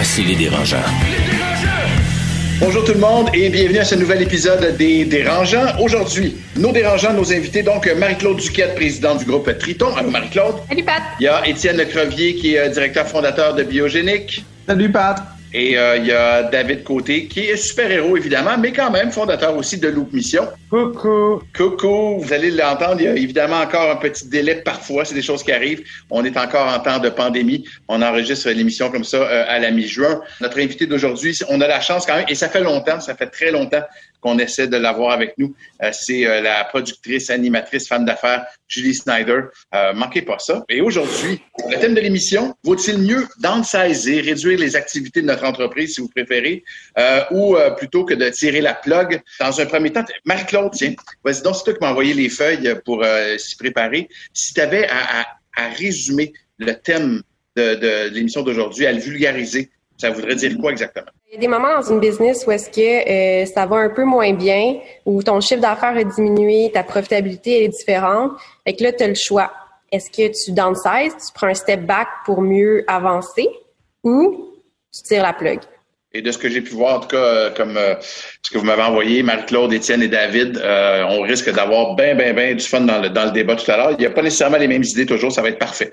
Voici les dérangeants. Bonjour tout le monde et bienvenue à ce nouvel épisode des Dérangeants. Aujourd'hui, nos dérangeants, nos invités, donc Marie-Claude Duquette, présidente du groupe Triton. Allô Marie-Claude? Salut Pat. Il y a Étienne Lecrevier qui est euh, directeur fondateur de Biogénique. Salut Pat. Et euh, il y a David Côté, qui est super-héros, évidemment, mais quand même fondateur aussi de Loop Mission. Coucou. Coucou. Vous allez l'entendre, il y a évidemment encore un petit délai parfois, c'est des choses qui arrivent. On est encore en temps de pandémie. On enregistre l'émission comme ça euh, à la mi-juin. Notre invité d'aujourd'hui, on a la chance quand même, et ça fait longtemps, ça fait très longtemps qu'on essaie de l'avoir avec nous. Euh, c'est euh, la productrice, animatrice, femme d'affaires, Julie Snyder. Euh, manquez pas ça. Et aujourd'hui, le thème de l'émission, vaut-il mieux downsizer, réduire les activités de notre entreprise, si vous préférez, ou plutôt que de tirer la plug? Dans un premier temps, Marie-Claude, tiens, vas-y donc, c'est toi qui m'as envoyé les feuilles pour s'y préparer. Si tu avais à, résumer le thème de, de l'émission d'aujourd'hui, à le vulgariser, ça voudrait dire quoi exactement? Il y a des moments dans une business où est-ce que euh, ça va un peu moins bien, où ton chiffre d'affaires a diminué, ta profitabilité est différente. et que là, tu as le choix. Est-ce que tu downsize, tu prends un step back pour mieux avancer ou tu tires la plug? Et de ce que j'ai pu voir, en tout cas, euh, comme euh, ce que vous m'avez envoyé, Marie-Claude, Étienne et David, euh, on risque d'avoir bien, bien, bien du fun dans le, dans le débat tout à l'heure. Il n'y a pas nécessairement les mêmes idées toujours, ça va être parfait.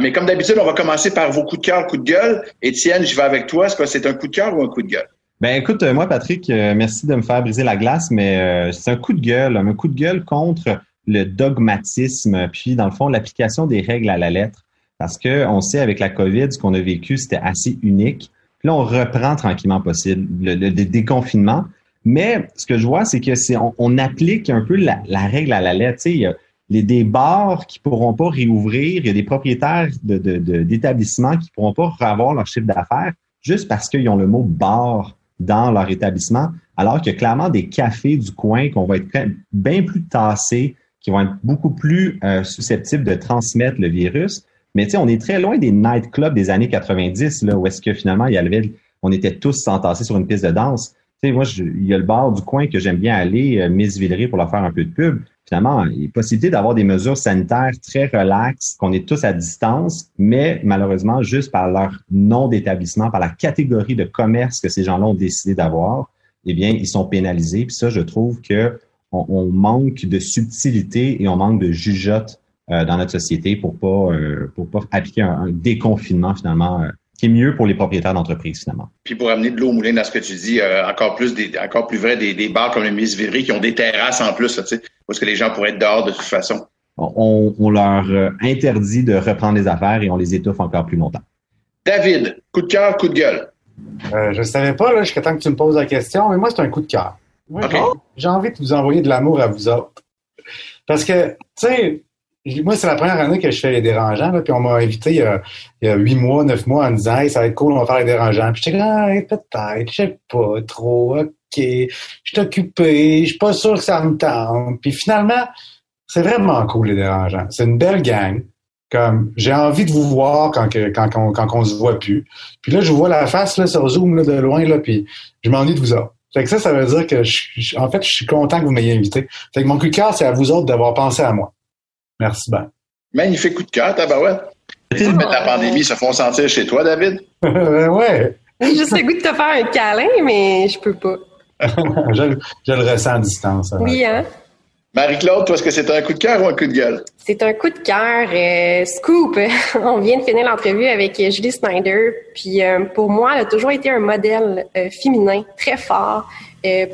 mais comme d'habitude, on va commencer par vos coups de cœur, coups de gueule. Étienne, je vais avec toi. Est-ce que c'est un coup de cœur ou un coup de gueule? Ben écoute, moi, Patrick, merci de me faire briser la glace, mais c'est un coup de gueule, un coup de gueule contre le dogmatisme, puis dans le fond, l'application des règles à la lettre. Parce que on sait avec la COVID, ce qu'on a vécu, c'était assez unique. Là, on reprend tranquillement possible le, déconfinement. Mais ce que je vois, c'est que c'est on, applique un peu la, règle à la lettre. Il y a les, des bars qui pourront pas réouvrir, il y a des propriétaires d'établissements de, de, qui pourront pas avoir leur chiffre d'affaires juste parce qu'ils ont le mot bar dans leur établissement, alors qu'il y a clairement des cafés du coin qu'on va être bien plus tassés, qui vont être beaucoup plus euh, susceptibles de transmettre le virus. Mais tu sais, on est très loin des nightclubs des années 90, là, où est-ce que finalement, il y avait, on était tous s'entasser sur une piste de danse. Tu sais, moi, il y a le bar du coin que j'aime bien aller, euh, Miss Villeray, pour leur faire un peu de pub. Finalement, il y a possibilité d'avoir des mesures sanitaires très relaxes, qu'on est tous à distance, mais malheureusement, juste par leur nom d'établissement, par la catégorie de commerce que ces gens-là ont décidé d'avoir, eh bien, ils sont pénalisés. Puis ça, je trouve que on, on manque de subtilité et on manque de jugeote euh, dans notre société pour pas euh, pour pas appliquer un, déconfinement finalement euh, qui est mieux pour les propriétaires d'entreprises finalement. Puis pour amener de l'eau au moulin dans ce que tu dis, encore plus des, encore plus vrai des, des bars comme les Miss Villery qui ont des terrasses en plus, tu sais, parce que les gens pourraient être dehors de toute façon. On, on leur interdit de reprendre les affaires et on les étouffe encore plus longtemps. David, coup de cœur, coup de gueule? Euh, je ne savais pas là, jusqu'à temps que tu me poses la question, mais moi c'est un coup de cœur. J'ai envie de vous envoyer de l'amour à vous autres. Parce que, tu sais, moi, c'est la première année que je fais les dérangeants, là, puis on m'a invité il y, a, huit mois, neuf mois en me disant ça va être cool, on va faire les dérangeants. Puis j'étais là, peut-être, je sais pas trop, ok, je suis occupé, je suis pas sûr que ça me tente. Puis finalement, c'est vraiment cool les dérangeants. C'est une belle gang. Comme j'ai envie de vous voir quand, que, quand, quand, on se voit plus. Puis là, je vois la face là, sur Zoom là, de loin, là, puis je m'ennuie de vous autres. Fait que ça, ça veut dire que je, en fait, je suis content que vous m'ayez invité. Fait que mon coup de cœur, c'est à vous autres d'avoir pensé à moi. Merci Ben. Magnifique coup de cœur, tabarouette. Les de la pandémie se font sentir chez toi, David? ouais. J'ai juste le goût de te faire un câlin, mais je peux pas. je, je, le ressens à distance. Oui, hein? Marie-Claude, toi, est-ce que c'est un coup de cœur ou un coup de gueule? C'est un coup de cœur. Euh, scoop! On vient de finir l'entrevue avec Julie Snyder. Puis euh, pour moi, elle a toujours été un modèle euh, féminin très fort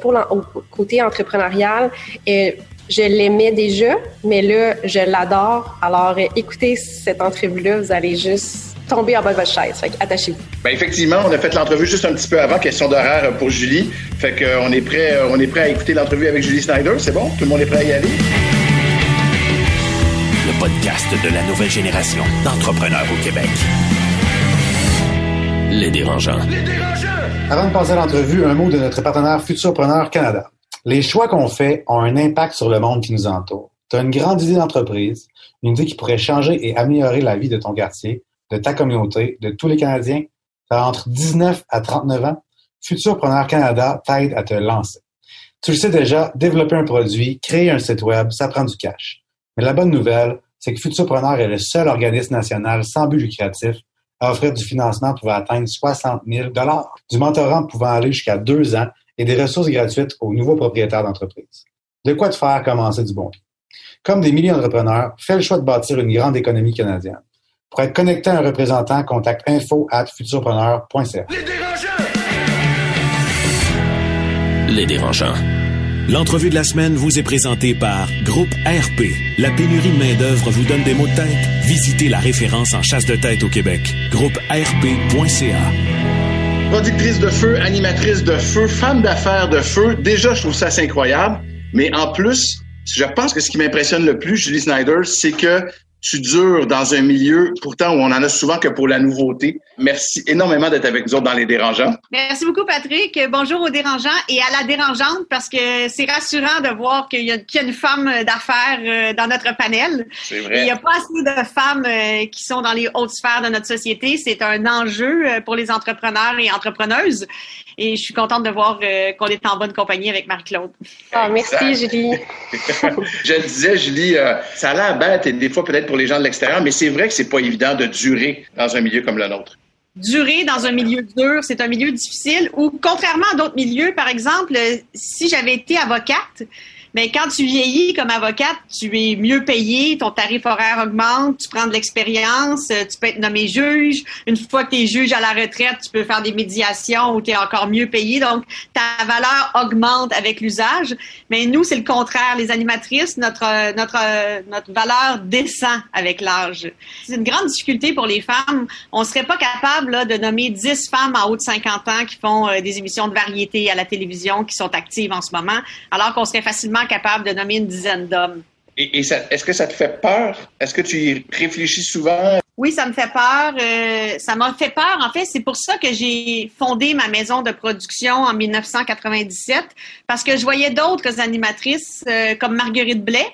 pour le côté entrepreneurial. Je l'aimais déjà, mais là, je l'adore. Alors, écoutez cette entrevue-là, vous allez juste tomber en bas de votre chaise. Fait attachez-vous. Ben effectivement, on a fait l'entrevue juste un petit peu avant, question d'horaire pour Julie. Fait qu'on est prêt, on est prêt à écouter l'entrevue avec Julie Snyder. C'est bon? Tout le monde est prêt à y aller? Le podcast de la nouvelle génération d'entrepreneurs au Québec. Les dérangeants. Les dérangeants! Avant de passer à l'entrevue, un mot de notre partenaire Futurpreneur Canada. Les choix qu'on fait ont un impact sur le monde qui nous entoure. Tu as une grande idée d'entreprise, une idée qui pourrait changer et améliorer la vie de ton quartier, de ta communauté, de tous les Canadiens. Tu as entre 19 à 39 ans. Futurpreneur Canada t'aide à te lancer. Tu le sais déjà, développer un produit, créer un site web, ça prend du cash. Mais la bonne nouvelle, c'est que Futurpreneur est le seul organisme national sans but lucratif à offrir du financement pouvant atteindre 60 000 du mentorat pouvant aller jusqu'à deux ans et des ressources gratuites aux nouveaux propriétaires d'entreprise. De quoi te faire commencer du bon pied. Comme des milliers d'entrepreneurs, fais le choix de bâtir une grande économie canadienne. Pour être connecté à un représentant, contacte info at futurpreneur.ca. Les dérangeants! Les dérangeants. L'entrevue de la semaine vous est présentée par Groupe RP. La pénurie de main-d'œuvre vous donne des maux de tête? Visitez la référence en chasse de tête au Québec. Groupe RP.ca. Productrice de feu, animatrice de feu, femme d'affaires de feu. Déjà, je trouve ça assez incroyable. Mais en plus, je pense que ce qui m'impressionne le plus, Julie Snyder, c'est que tu dures dans un milieu, pourtant, où on en a souvent que pour la nouveauté. Merci énormément d'être avec nous autres dans Les Dérangeants. Merci beaucoup, Patrick. Bonjour aux dérangeants et à la dérangeante parce que c'est rassurant de voir qu'il y, a une femme d'affaires euh, dans notre panel. C'est vrai. Il n'y a pas assez de femmes euh, qui sont dans les hautes sphères de notre société. C'est un enjeu euh, pour les entrepreneurs et entrepreneuses. Et je suis contente de voir qu'on est en bonne compagnie avec Marc-Claude. Ah, merci, Julie. je le disais, Julie, ça a l'air bête et des fois peut-être pour les gens de l'extérieur, mais c'est vrai que c'est pas évident de durer dans un milieu comme le nôtre durer dans un milieu dur, c'est un milieu difficile. Ou contrairement à d'autres milieux, par exemple, si j'avais été avocate, mais quand tu vieillis comme avocate, tu es mieux payé, ton tarif horaire augmente, tu prends de l'expérience, euh, tu peux être nommé juge. Une fois que tu es juge à la retraite, tu peux faire des médiations où tu es encore mieux payé. Donc, ta valeur augmente avec l'usage. Mais nous, c'est le contraire. Les animatrices, notre, notre, notre valeur descend avec l'âge. C'est une grande difficulté pour les femmes. On serait pas capable de nommer 10 femmes en haut de 50 ans qui font euh, des émissions de variété à la télévision, qui sont actives en ce moment, alors qu'on serait facilement capable de nommer une dizaine d'hommes. Et, est-ce que ça te fait peur? Est-ce que tu y réfléchis souvent? Oui, ça me fait peur. Euh, ça m'a fait peur. En fait, c'est pour ça que j'ai fondé ma maison de production en 1997, parce que je voyais d'autres animatrices euh, comme Marguerite Blais,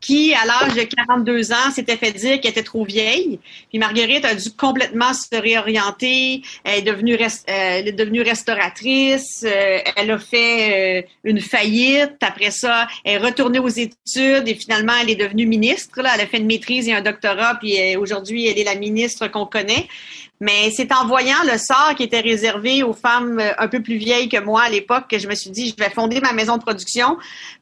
qui, à l'âge de 42 ans, s'était fait dire qu'elle était trop vieille. Puis Marguerite a dû complètement se réorienter. Elle est devenue, euh, restauratrice. Euh, elle a fait euh, une faillite. Après ça, elle est retournée aux études et finalement, elle est devenue ministre. Là. Elle a fait une maîtrise et un doctorat. Puis aujourd'hui, elle est la ministre qu'on connaît. Mais c'est en voyant le sort qui était réservé aux femmes un peu plus vieilles que moi à l'époque que je me suis dit, je vais fonder ma maison de production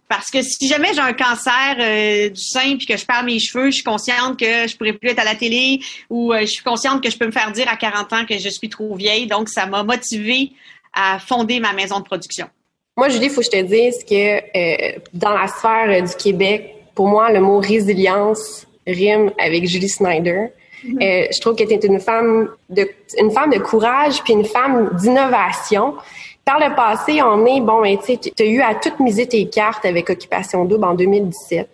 parce que si jamais j'ai un cancer euh, du sein puis que je perds mes cheveux, je suis consciente que je pourrais plus être à la télé ou euh, je suis consciente que je peux me faire dire à 40 ans que je suis trop vieille. Donc, ça m'a motivée à fonder ma maison de production. Moi, Julie, il faut que je te dise que euh, dans la sphère du Québec, pour moi, le mot résilience rime avec Julie Snyder. Mm-hmm. je trouve que tu es une femme de une femme de courage puis une femme d'innovation. Par le passé, on est, bon, ben, tu as eu à tout miser tes cartes avec Occupation Double en 2017.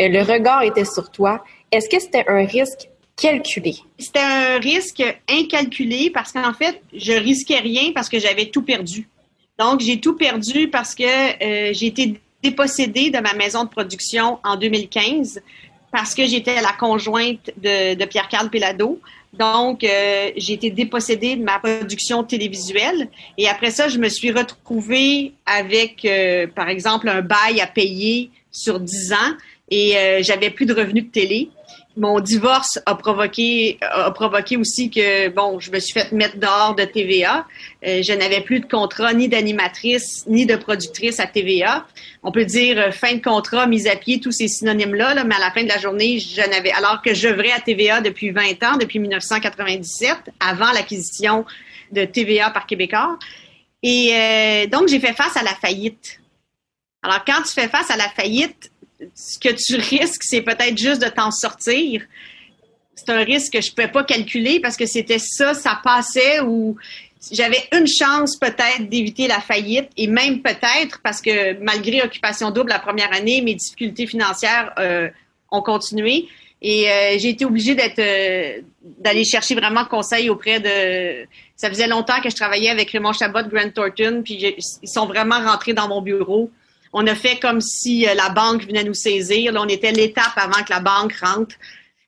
Euh, le regard était sur toi. Est-ce que c'était un risque calculé? C'était un risque incalculé parce qu'en fait, je risquais rien parce que j'avais tout perdu. Donc, j'ai tout perdu parce que euh, j'ai été dépossédée de ma maison de production en 2015 parce que j'étais la conjointe de, de Pierre-Carl Pelado. Donc, euh, j'ai été dépossédée de ma production télévisuelle. Et après ça, je me suis retrouvée avec, euh, par exemple, un bail à payer sur 10 ans et euh, j'avais plus de revenus de télé mon divorce a provoqué a provoqué aussi que bon, je me suis fait mettre dehors de TVA. Euh, je n'avais plus de contrat ni d'animatrice ni de productrice à TVA. On peut dire euh, fin de contrat, mise à pied, tous ces synonymes là, là, mais à la fin de la journée, je n'avais alors que j'œuvrais à TVA depuis 20 ans, depuis 1997, avant l'acquisition de TVA par Québécois. Et euh, donc j'ai fait face à la faillite. Alors quand tu fais face à la faillite, ce que tu risques, c'est peut-être juste de t'en sortir. C'est un risque que je ne pouvais pas calculer parce que c'était ça, ça passait ou j'avais une chance peut-être d'éviter la faillite et même peut-être parce que malgré Occupation Double la première année, mes difficultés financières euh, ont continué. Et euh, j'ai été obligée d'être euh, d'aller chercher vraiment conseil auprès de. Ça faisait longtemps que je travaillais avec Raymond Chabot, Grant Thornton, puis ils sont vraiment rentrés dans mon bureau. On a fait comme si la banque venait nous saisir. Là, on était l'étape avant que la banque rentre.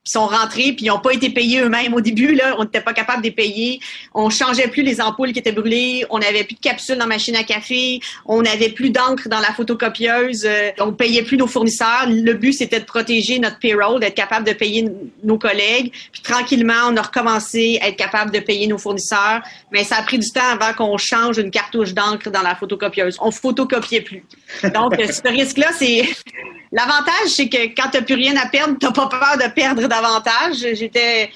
Ils sont rentrés, puis ils n'ont pas été payés eux-mêmes au début. Là, on n'était pas capable de les payer. On changeait plus les ampoules qui étaient brûlées. On n'avait plus de capsules dans la machine à café. On n'avait plus d'encre dans la photocopieuse. Euh, on payait plus nos fournisseurs. Le but, c'était de protéger notre payroll, d'être capable de payer nos collègues. Puis tranquillement, on a recommencé à être capable de payer nos fournisseurs. Mais ça a pris du temps avant qu'on change une cartouche d'encre dans la photocopieuse. On photocopiait plus. Donc, ce risque-là, c'est L'avantage, c'est que quand tu n'as plus rien à perdre, tu n'as pas peur de perdre J'étais.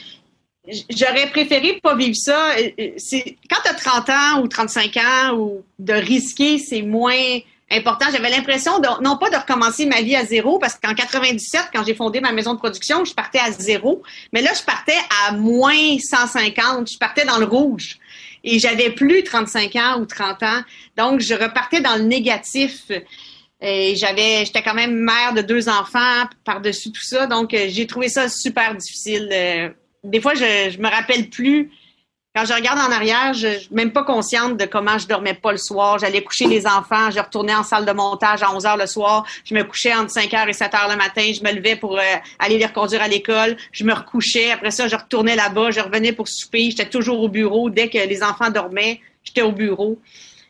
J'aurais préféré pas vivre ça. Quand tu as 30 ans ou 35 ans ou de risquer, c'est moins important. J'avais l'impression non pas de recommencer ma vie à zéro, parce qu'en 97, quand j'ai fondé ma maison de production, je partais à zéro. Mais là, je partais à moins 150. Je partais dans le rouge. Et j'avais plus 35 ans ou 30 ans. Donc, je repartais dans le négatif. Et j'avais, j'étais quand même mère de deux enfants par-dessus tout ça, donc euh, j'ai trouvé ça super difficile. Euh, des fois, je, je me rappelle plus. Quand je regarde en arrière, je, suis même pas consciente de comment je dormais pas le soir. J'allais coucher les enfants, je retournais en salle de montage à 11 heures le soir. Je me couchais entre 5 heures et 7 heures le matin. Je me levais pour euh, aller les reconduire à l'école. Je me recouchais. Après ça, je retournais là-bas. Je revenais pour souper. J'étais toujours au bureau. Dès que les enfants dormaient, j'étais au bureau.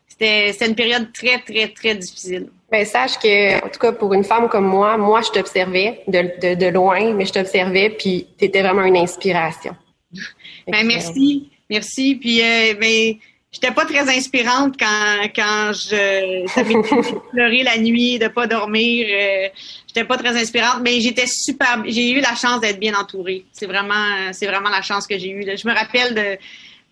C'était, c'était une période très, très, très difficile. Ben, sache que, en tout cas, pour une femme comme moi, moi, je t'observais de, de, loin, mais je t'observais, puis tu étais vraiment une inspiration. Ben, merci. Merci. Puis, euh, ben, j'étais pas très inspirante quand, quand je pleurer la nuit, de pas dormir. Euh, j'étais pas très inspirante, mais j'étais super. J'ai eu la chance d'être bien entourée. C'est vraiment, c'est vraiment la chance que j'ai eue. Je me rappelle de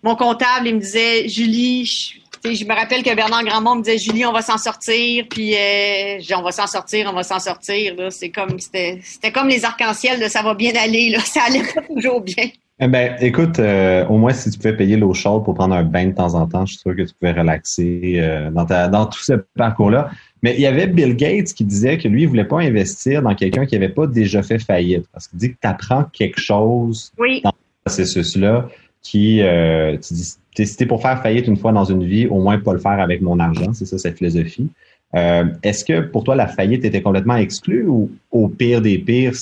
mon comptable, il me disait, Julie, je me rappelle que Bernard Grandmont me disait Julie, on va s'en sortir, puis euh, on va s'en sortir, on va s'en sortir. C'est comme c'était, comme les arcs-en-ciel, ça va bien aller, là, ça allait pas toujours bien. Eh ben, écoute, euh, au moins si tu pouvais payer l'eau chaude pour prendre un bain de temps en temps, je suis sûr que tu pouvais relaxer euh, dans, ta, dans tout ce parcours-là. Mais il y avait Bill Gates qui disait que lui, il voulait pas investir dans quelqu'un qui avait pas déjà fait faillite. Parce qu'il dit que tu apprends quelque chose dans ce processus-là qui, tu dis, si pour faire faillite une fois dans une vie, au moins pas le faire avec mon argent, c'est ça cette philosophie. Euh, est-ce que pour toi la faillite était complètement exclue ou au pire des pires,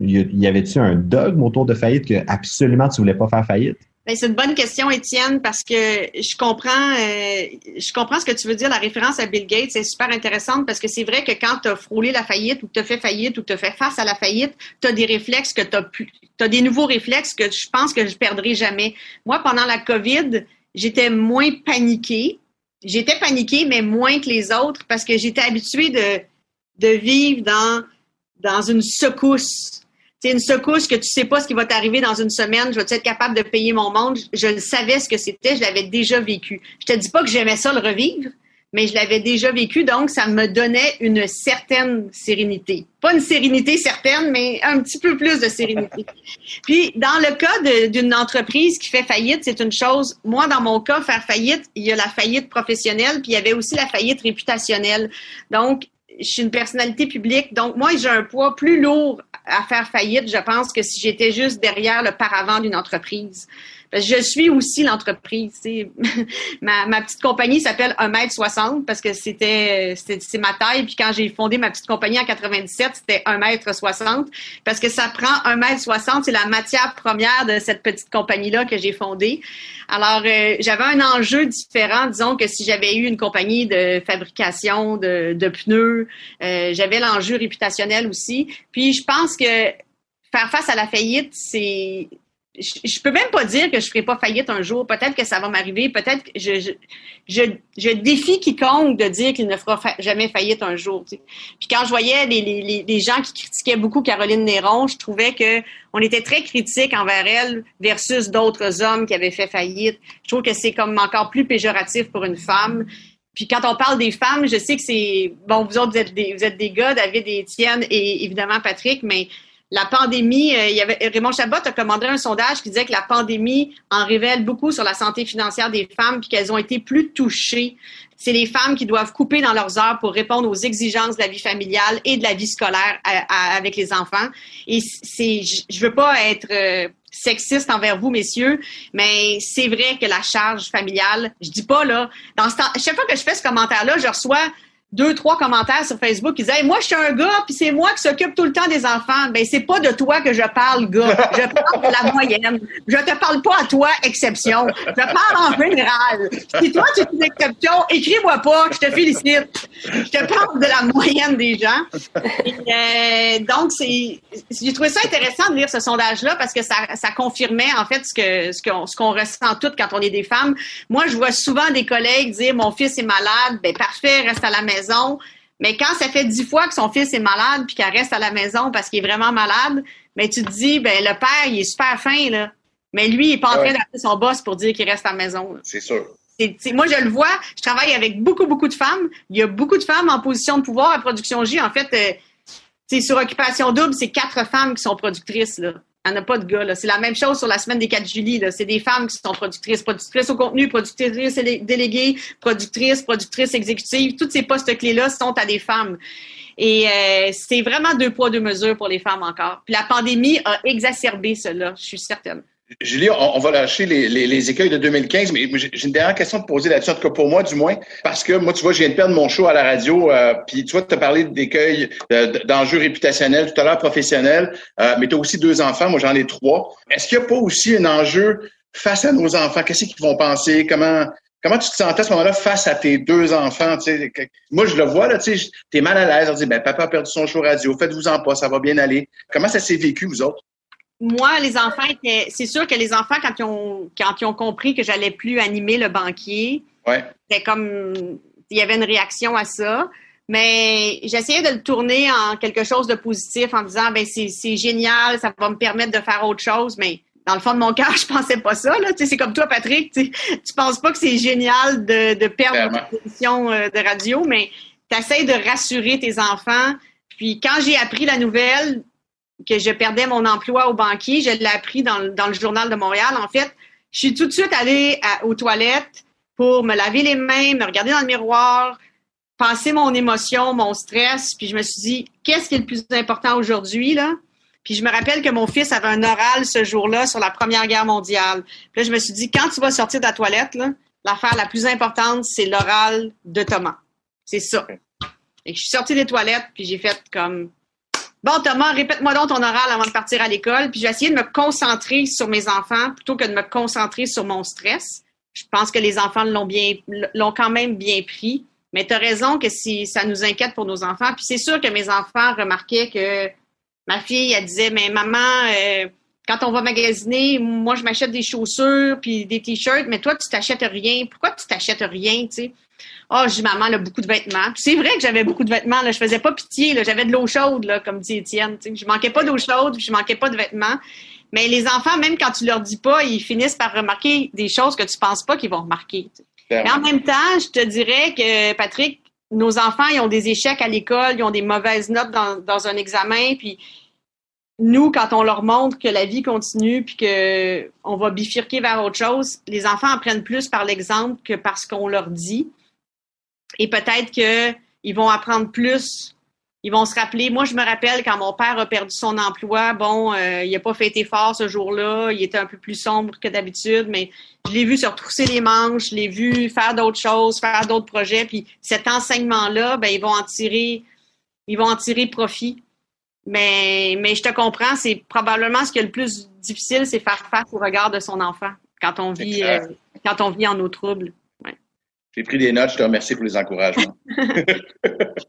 y avait-tu un dogme autour de faillite que absolument tu voulais pas faire faillite? Ben, c'est une bonne question, Étienne, parce que je comprends, euh, je comprends ce que tu veux dire. La référence à Bill Gates est super intéressante parce que c'est vrai que quand tu as frôlé la faillite ou que tu as fait faillite ou que tu as fait face à la faillite, tu as des réflexes que tu as pu, as des nouveaux réflexes que je pense que je perdrai jamais. Moi, pendant la COVID, j'étais moins paniquée. J'étais paniquée, mais moins que les autres parce que j'étais habituée de, de vivre dans, dans une secousse c'est une secousse que tu sais pas ce qui va t'arriver dans une semaine, je vais être capable de payer mon monde? Je le savais ce que c'était, je l'avais déjà vécu. Je te dis pas que j'aimais ça le revivre, mais je l'avais déjà vécu, donc ça me donnait une certaine sérénité. Pas une sérénité certaine, mais un petit peu plus de sérénité. Puis, dans le cas d'une entreprise qui fait faillite, c'est une chose. Moi, dans mon cas, faire faillite, il y a la faillite professionnelle, puis il y avait aussi la faillite réputationnelle. Donc, je suis une personnalité publique, donc moi, j'ai un poids plus lourd à faire faillite, je pense, que si j'étais juste derrière le paravent d'une entreprise. Parce que je suis aussi l'entreprise. ma, ma petite compagnie s'appelle 1m60 parce que c'était c'est ma taille. Puis quand j'ai fondé ma petite compagnie en 97, c'était 1m60 parce que ça prend 1m60. C'est la matière première de cette petite compagnie-là que j'ai fondée. Alors, euh, j'avais un enjeu différent. Disons que si j'avais eu une compagnie de fabrication de, de pneus, euh, j'avais l'enjeu réputationnel aussi. Puis je pense que faire face à la faillite, c'est je, je, peux même pas dire que je ferai pas faillite un jour. Peut-être que ça va m'arriver. Peut-être que je, je, je, je, défie quiconque de dire qu'il ne fera jamais faillite un jour. Puis quand je voyais les, les, les, gens qui critiquaient beaucoup Caroline Néron, je trouvais que on était très critique envers elle versus d'autres hommes qui avaient fait faillite. Je trouve que c'est comme encore plus péjoratif pour une femme. Puis quand on parle des femmes, je sais que c'est bon, vous autres vous êtes des, vous êtes des gars, David et Étienne et évidemment Patrick, mais la pandémie, euh, il y avait, Raymond Chabot a commandé un sondage qui disait que la pandémie en révèle beaucoup sur la santé financière des femmes puis qu'elles ont été plus touchées. C'est les femmes qui doivent couper dans leurs heures pour répondre aux exigences de la vie familiale et de la vie scolaire avec les enfants. Et c'est, je veux pas être euh, sexiste envers vous, messieurs, mais c'est vrai que la charge familiale, je dis pas là, dans ce temps, chaque fois que je fais ce commentaire-là, je reçois deux, trois commentaires sur Facebook qui disaient Moi, je suis un gars, puis c'est moi qui s'occupe tout le temps des enfants. Ben, c'est pas de toi que je parle, gars. Je parle de la moyenne. Je te parle pas à toi, exception. Je parle en général. Si toi, tu es une exception, écris-moi pas, je te félicite. Je te parle de la moyenne des gens. Euh, donc, j'ai trouvé ça intéressant de lire ce sondage-là parce que ça, ça confirmait, en fait, ce que ce qu'on ce qu'on ressent toutes quand on est des femmes. Moi, je vois souvent des collègues dire Mon fils est malade, ben parfait, reste à la maison mais quand ça fait dix fois que son fils est malade puis qu'elle reste à la maison parce qu'il est vraiment malade, mais tu te dis, ben le père, il est super fin, là. Mais lui, il n'est pas en train d'appeler son boss pour dire qu'il reste à la maison. C'est sûr. moi, je le vois, je travaille avec beaucoup, beaucoup de femmes. Il y a beaucoup de femmes en position de pouvoir à Production J. En fait, euh, sur Occupation Double, c'est quatre femmes qui sont productrices. Là. N'y en a pas de gars. C'est la même chose sur la semaine des 4 juillet. C'est des femmes qui sont productrices, productrices au contenu, productrices déléguées, productrices, productrices exécutives. Tous ces postes-clés-là sont à des femmes. Et euh, c'est vraiment deux poids, deux mesures pour les femmes encore. Puis la pandémie a exacerbé cela, je suis certaine. Julie, on, va lâcher les, les, écueils de 2015, mais j'ai une dernière question à te poser là-dessus, en tout cas pour moi du moins, parce que moi, tu vois, je viens de perdre mon show à la radio, euh, puis tu vois, tu as parlé d'écueils, d'enjeux réputationnels, tout à l'heure professionnels, euh, mais tu as aussi deux enfants, moi j'en ai trois. Est-ce qu'il n'y a pas aussi un enjeu face à nos enfants? Qu'est-ce qu'ils vont penser? Comment comment tu te sentais à ce moment-là face à tes deux enfants? Moi, je le vois, là, tu es mal à l'aise, on dit, ben, papa a perdu son show radio, faites-vous-en pas, ça va bien aller. Comment ça s'est vécu, vous autres? Moi, les enfants étaient. C'est sûr que les enfants, quand ils ont, quand ils ont compris que j'allais plus animer le banquier, ouais. c'était comme. Il y avait une réaction à ça. Mais j'essayais de le tourner en quelque chose de positif en disant ben c'est génial, ça va me permettre de faire autre chose, mais dans le fond de mon cœur, je pensais pas ça. Là. c'est comme toi, Patrick. Tu tu penses pas que c'est génial de, de perdre une position euh, de radio, mais tu essaies de rassurer tes enfants. Puis quand j'ai appris la nouvelle, que je perdais mon emploi au banquier. Je l'ai appris dans, le journal de Montréal. En fait, je suis tout de suite allée aux toilettes pour me laver les mains, me regarder dans le miroir, penser mon émotion, mon stress, puis je me suis dit, qu'est-ce qui est le plus important aujourd'hui, là? Puis je me rappelle que mon fils avait un oral ce jour-là sur la Première Guerre mondiale. Puis là, je me suis dit, quand tu vas sortir de la toilette, l'affaire la plus importante, c'est l'oral de Thomas. C'est ça. Et je suis sortie des toilettes, puis j'ai fait comme, Bon, Thomas, répète-moi donc ton oral avant de partir à l'école. Puis je vais essayer de me concentrer sur mes enfants plutôt que de me concentrer sur mon stress. Je pense que les enfants l'ont bien, l'ont quand même bien pris. Mais tu as raison que si ça nous inquiète pour nos enfants. Puis c'est sûr que mes enfants remarquaient que ma fille, elle disait, mais maman, euh, quand on va magasiner, moi, je m'achète des chaussures puis des t-shirts, mais toi, tu t'achètes rien. Pourquoi tu t'achètes rien, tu sais? Ah, oh, j'ai maman, a beaucoup de vêtements. c'est vrai que j'avais beaucoup de vêtements. Là. Je faisais pas pitié. Là. J'avais de l'eau chaude, là, comme dit Étienne. Je manquais pas d'eau chaude, je manquais pas de vêtements. Mais les enfants, même quand tu leur dis pas, ils finissent par remarquer des choses que tu penses pas qu'ils vont remarquer. Mais en même temps, je te dirais que, Patrick, nos enfants, ils ont des échecs à l'école, ils ont des mauvaises notes dans, dans un examen, puis nous, quand on leur montre que la vie continue puis que on va bifurquer vers autre chose, les enfants apprennent plus par l'exemple que par ce qu'on leur dit. Et peut-être qu'ils vont apprendre plus. Ils vont se rappeler. Moi, je me rappelle quand mon père a perdu son emploi. Bon, euh, il n'a pas fêté fort ce jour-là. Il était un peu plus sombre que d'habitude, mais je l'ai vu se retrousser les manches. Je l'ai vu faire d'autres choses, faire d'autres projets. Puis cet enseignement-là, ben, ils vont en tirer, ils vont en tirer profit. Mais, mais je te comprends, c'est probablement ce qui est le plus difficile, c'est faire face au regard de son enfant quand on vit, euh, quand on vit en eau trouble. J'ai pris des notes, je te remercie pour les encouragements.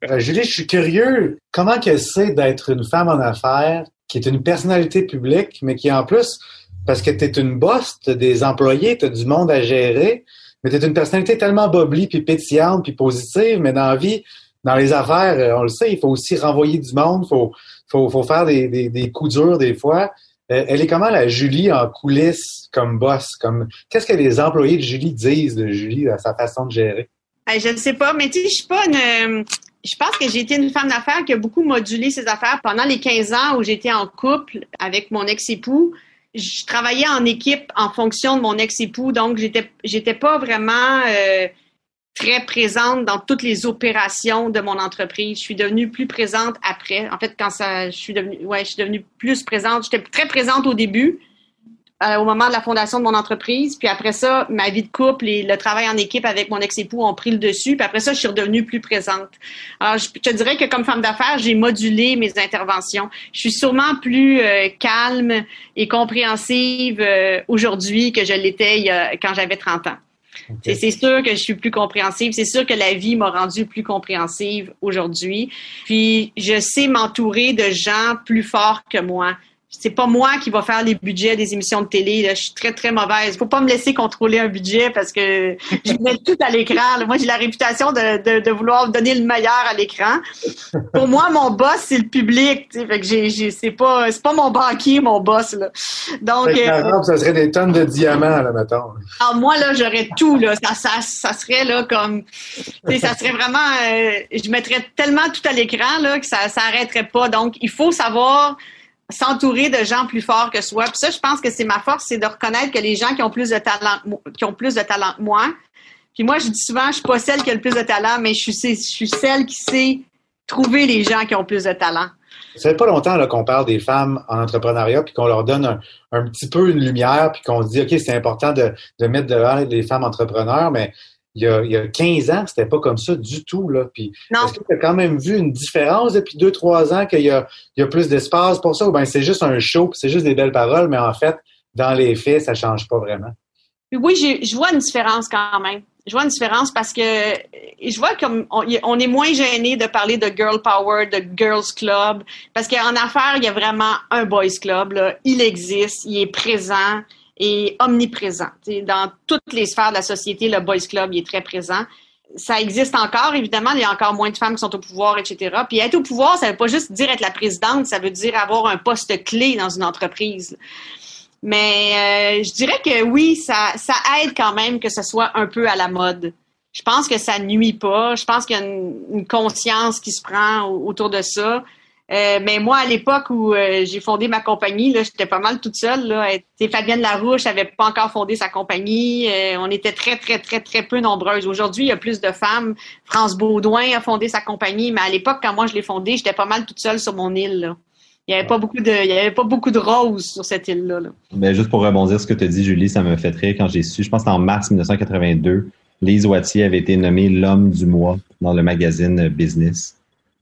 Euh, Julie, je suis curieux, comment que c'est d'être une femme en affaires qui est une personnalité publique, mais qui en plus, parce que tu es une boss, tu des employés, tu as du monde à gérer, mais tu es une personnalité tellement boblie, puis pétillante, puis positive, mais dans la vie, dans les affaires, euh, on le sait, il faut aussi renvoyer du monde, il faut, faut, faut faire des, des, des coups durs des fois. Euh, elle est comment la Julie en coulisses comme boss? Comme qu'est-ce que les employés de Julie disent de Julie à sa façon de gérer? je ne sais pas, mais tu sais, je suis pas une. je pense que j'ai été une femme d'affaires qui a beaucoup modulé ses affaires pendant les 15 ans où j'étais en couple avec mon ex-époux. Je travaillais en équipe en fonction de mon ex-époux, donc j'étais j'étais pas vraiment euh, très présente dans toutes les opérations de mon entreprise. Je suis devenue plus présente après. En fait, quand ça, je suis devenue, ouais, je suis devenue plus présente. J'étais très présente au début, euh, au moment de la fondation de mon entreprise. Puis après ça, ma vie de couple et le travail en équipe avec mon ex-époux ont pris le dessus. Puis après ça, je suis redevenue plus présente. Alors, je te dirais que comme femme d'affaires, j'ai modulé mes interventions. Je suis sûrement plus euh, calme et compréhensive euh, aujourd'hui que je l'étais quand j'avais 30 ans. C'est sûr que je suis plus compréhensive. C'est sûr que la vie m'a rendue plus compréhensive aujourd'hui. Puis, je sais m'entourer de gens plus forts que moi c'est pas moi qui va faire les budgets des émissions de télé. Là. Je suis très, très mauvaise. Faut pas me laisser contrôler un budget parce que je mets tout à l'écran. Moi, j'ai la réputation de, de, de, vouloir donner le meilleur à l'écran. Pour moi, mon boss, c'est le public. Fait que j'ai, j'ai, c'est pas, c'est pas mon banquier, mon boss. Là. Donc, euh, ça serait des tonnes de diamants, là, mettons. Alors, ah, moi, là, j'aurais tout. Là. Ça, ça, ça serait là comme, ça serait vraiment, euh, je mettrais tellement tout à l'écran là que ça, ça arrêterait pas. Donc, il faut savoir s'entourer de gens plus forts que soi. Puis ça, je pense que c'est ma force, c'est de reconnaître que les gens qui ont plus de talent, qui ont plus de talent que moi. Puis moi, je dis souvent, je suis pas celle qui a le plus de talent, mais je suis, celle qui sait trouver les gens qui ont plus de talent. Ça fait pas longtemps qu'on parle des femmes en entrepreneuriat, puis qu'on leur donne un, petit peu une lumière, puis qu'on dit, OK, c'est important de, de mettre devant les femmes entrepreneurs, mais il y, a, il y a 15 ans, c'était pas comme ça du tout. Là. Puis, est-ce que tu as quand même vu une différence depuis 2-3 ans qu'il y a, il y a plus d'espace pour ça? Ou bien c'est juste un show, c'est juste des belles paroles, mais en fait, dans les faits, ça change pas vraiment? Oui, je vois une différence quand même. Je vois une différence parce que je vois comme on, est moins gêné de parler de girl power, de girls club, parce qu'en affaires, il y a vraiment un boys club. Là. Il existe, il est présent est omniprésent. dans toutes les sphères de la société, le Boys Club est très présent. Ça existe encore, évidemment, il y a encore moins de femmes qui sont au pouvoir, etc. Puis être au pouvoir, ça veut pas juste dire être la présidente, ça veut dire avoir un poste clé dans une entreprise. Mais euh, je dirais que oui, ça aide quand même que ce soit un peu à la mode. Je pense que ça nuit pas. Je pense qu'il y a une, conscience qui se prend autour de ça. Euh, mais moi, à l'époque où euh, j'ai fondé ma compagnie, là, j'étais pas mal toute seule. Là. Fabienne Larouche n'avait pas encore fondé sa compagnie. Euh, on était très, très, très, très peu nombreuses. Aujourd'hui, il y a plus de femmes. France Baudouin a fondé sa compagnie, mais à l'époque, quand moi je l'ai fondée, j'étais pas mal toute seule sur mon île. Là. Il n'y avait pas beaucoup de, il y avait pas beaucoup de roses sur cette île-là. Là. Ben, juste pour rebondir ce que tu as dit, Julie, ça me fait rire quand j'ai su. Je pense en mars 1982, Lise Wattier avait été nommée l'homme du mois dans le magazine Business.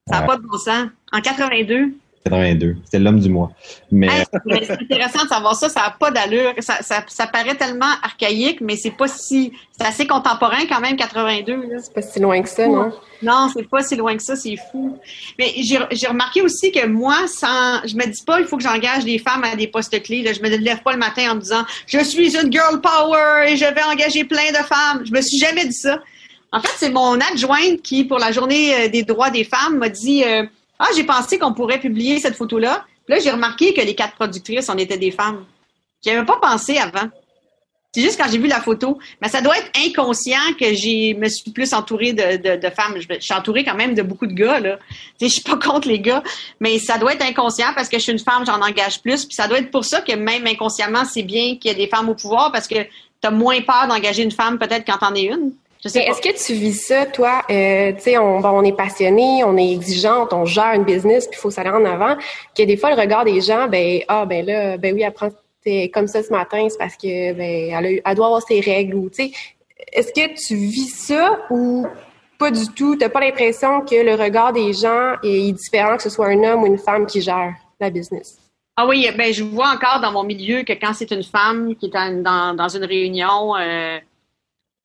Ça n'a pas de bon sens. En 82? 82. C'était l'homme du mois. Mais, c'est intéressant de savoir ça. Ça n'a pas d'allure. Ça, ça, paraît tellement archaïque, mais c'est pas si. C'est assez contemporain quand même, 82. C'est pas si loin que ça, non? Non, c'est pas si loin que ça. C'est fou. Mais j'ai remarqué aussi que moi, sans. Je me dis pas, il faut que j'engage des femmes à des postes clés. Là. Je me lève pas le matin en me disant, je suis une girl power et je vais engager plein de femmes. Je me suis jamais dit ça. En fait, c'est mon adjointe qui, pour la journée euh, des droits des femmes, m'a dit euh, Ah, j'ai pensé qu'on pourrait publier cette photo-là. Là, j'ai remarqué que les quatre productrices, on était des femmes. J'y avais pas pensé avant. C'est juste quand j'ai vu la photo. Mais ça doit être inconscient que j'ai me suis plus entourée de, femmes. Je, suis entourée quand même de beaucoup de gars. Là. Je suis pas contre les gars, mais ça doit être inconscient parce que je suis une femme, j'en engage plus. Puis ça doit être pour ça que même inconsciemment, c'est bien qu'il y ait des femmes au pouvoir parce que tu as moins peur d'engager une femme peut-être quand t'en es une. Est-ce que tu vis ça, toi? Euh, tu sais, on, bon, on est passionné, on est exigeante, on gère une business, puis il faut s'aller en avant. Que des fois, le regard des gens, ben, ah, ben là, ben oui, elle prend comme ça ce matin, c'est parce que ben, elle, a, elle doit avoir ses règles. Ou, tu sais, est-ce que tu vis ça ou pas du tout? T'as pas l'impression que le regard des gens est différent que ce soit un homme ou une femme qui gère la business? Ah oui, ben je vois encore dans mon milieu que quand c'est une femme qui est dans, dans une réunion, euh,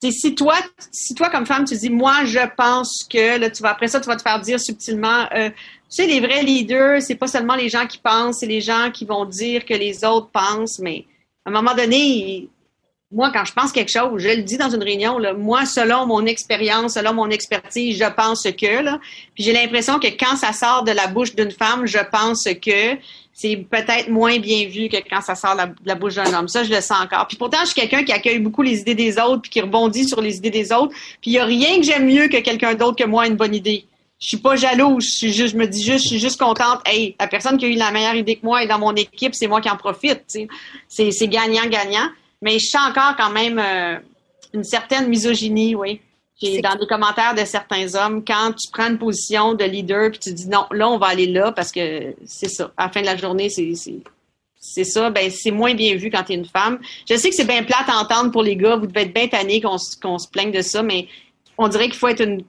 si toi, si toi comme femme, tu dis moi je pense que là tu vas après ça tu vas te faire dire subtilement euh, tu sais les vrais leaders c'est pas seulement les gens qui pensent c'est les gens qui vont dire que les autres pensent mais à un moment donné moi quand je pense quelque chose je le dis dans une réunion là, moi selon mon expérience selon mon expertise je pense que là puis j'ai l'impression que quand ça sort de la bouche d'une femme je pense que c'est peut-être moins bien vu que quand ça sort de la, bouche d'un homme. Ça, je le sens encore. Puis pourtant, je suis quelqu'un qui accueille beaucoup les idées des autres, puis qui rebondit sur les idées des autres. Puis il n'y a rien que j'aime mieux que quelqu'un d'autre que moi une bonne idée. je suis pas jalouse. Je, suis juste, je me dis juste, je suis juste contente. Hey, la personne qui a eu la meilleure idée que moi est dans mon équipe, c'est moi qui en profite. C'est gagnant-gagnant. Mais je sens encore quand même euh, une certaine misogynie, oui. dans les commentaires de certains hommes, quand tu prends une position de leader puis tu dis non, là, on va aller là parce que c'est ça. À la fin de la journée, c'est, c'est, c'est ça, ben c'est moins bien vu quand tu es une femme. Je sais que c'est bien plate à entendre pour les gars, vous devez être bien tannés qu'on, qu'on se plaigne de ça, mais on dirait qu'il faut être une.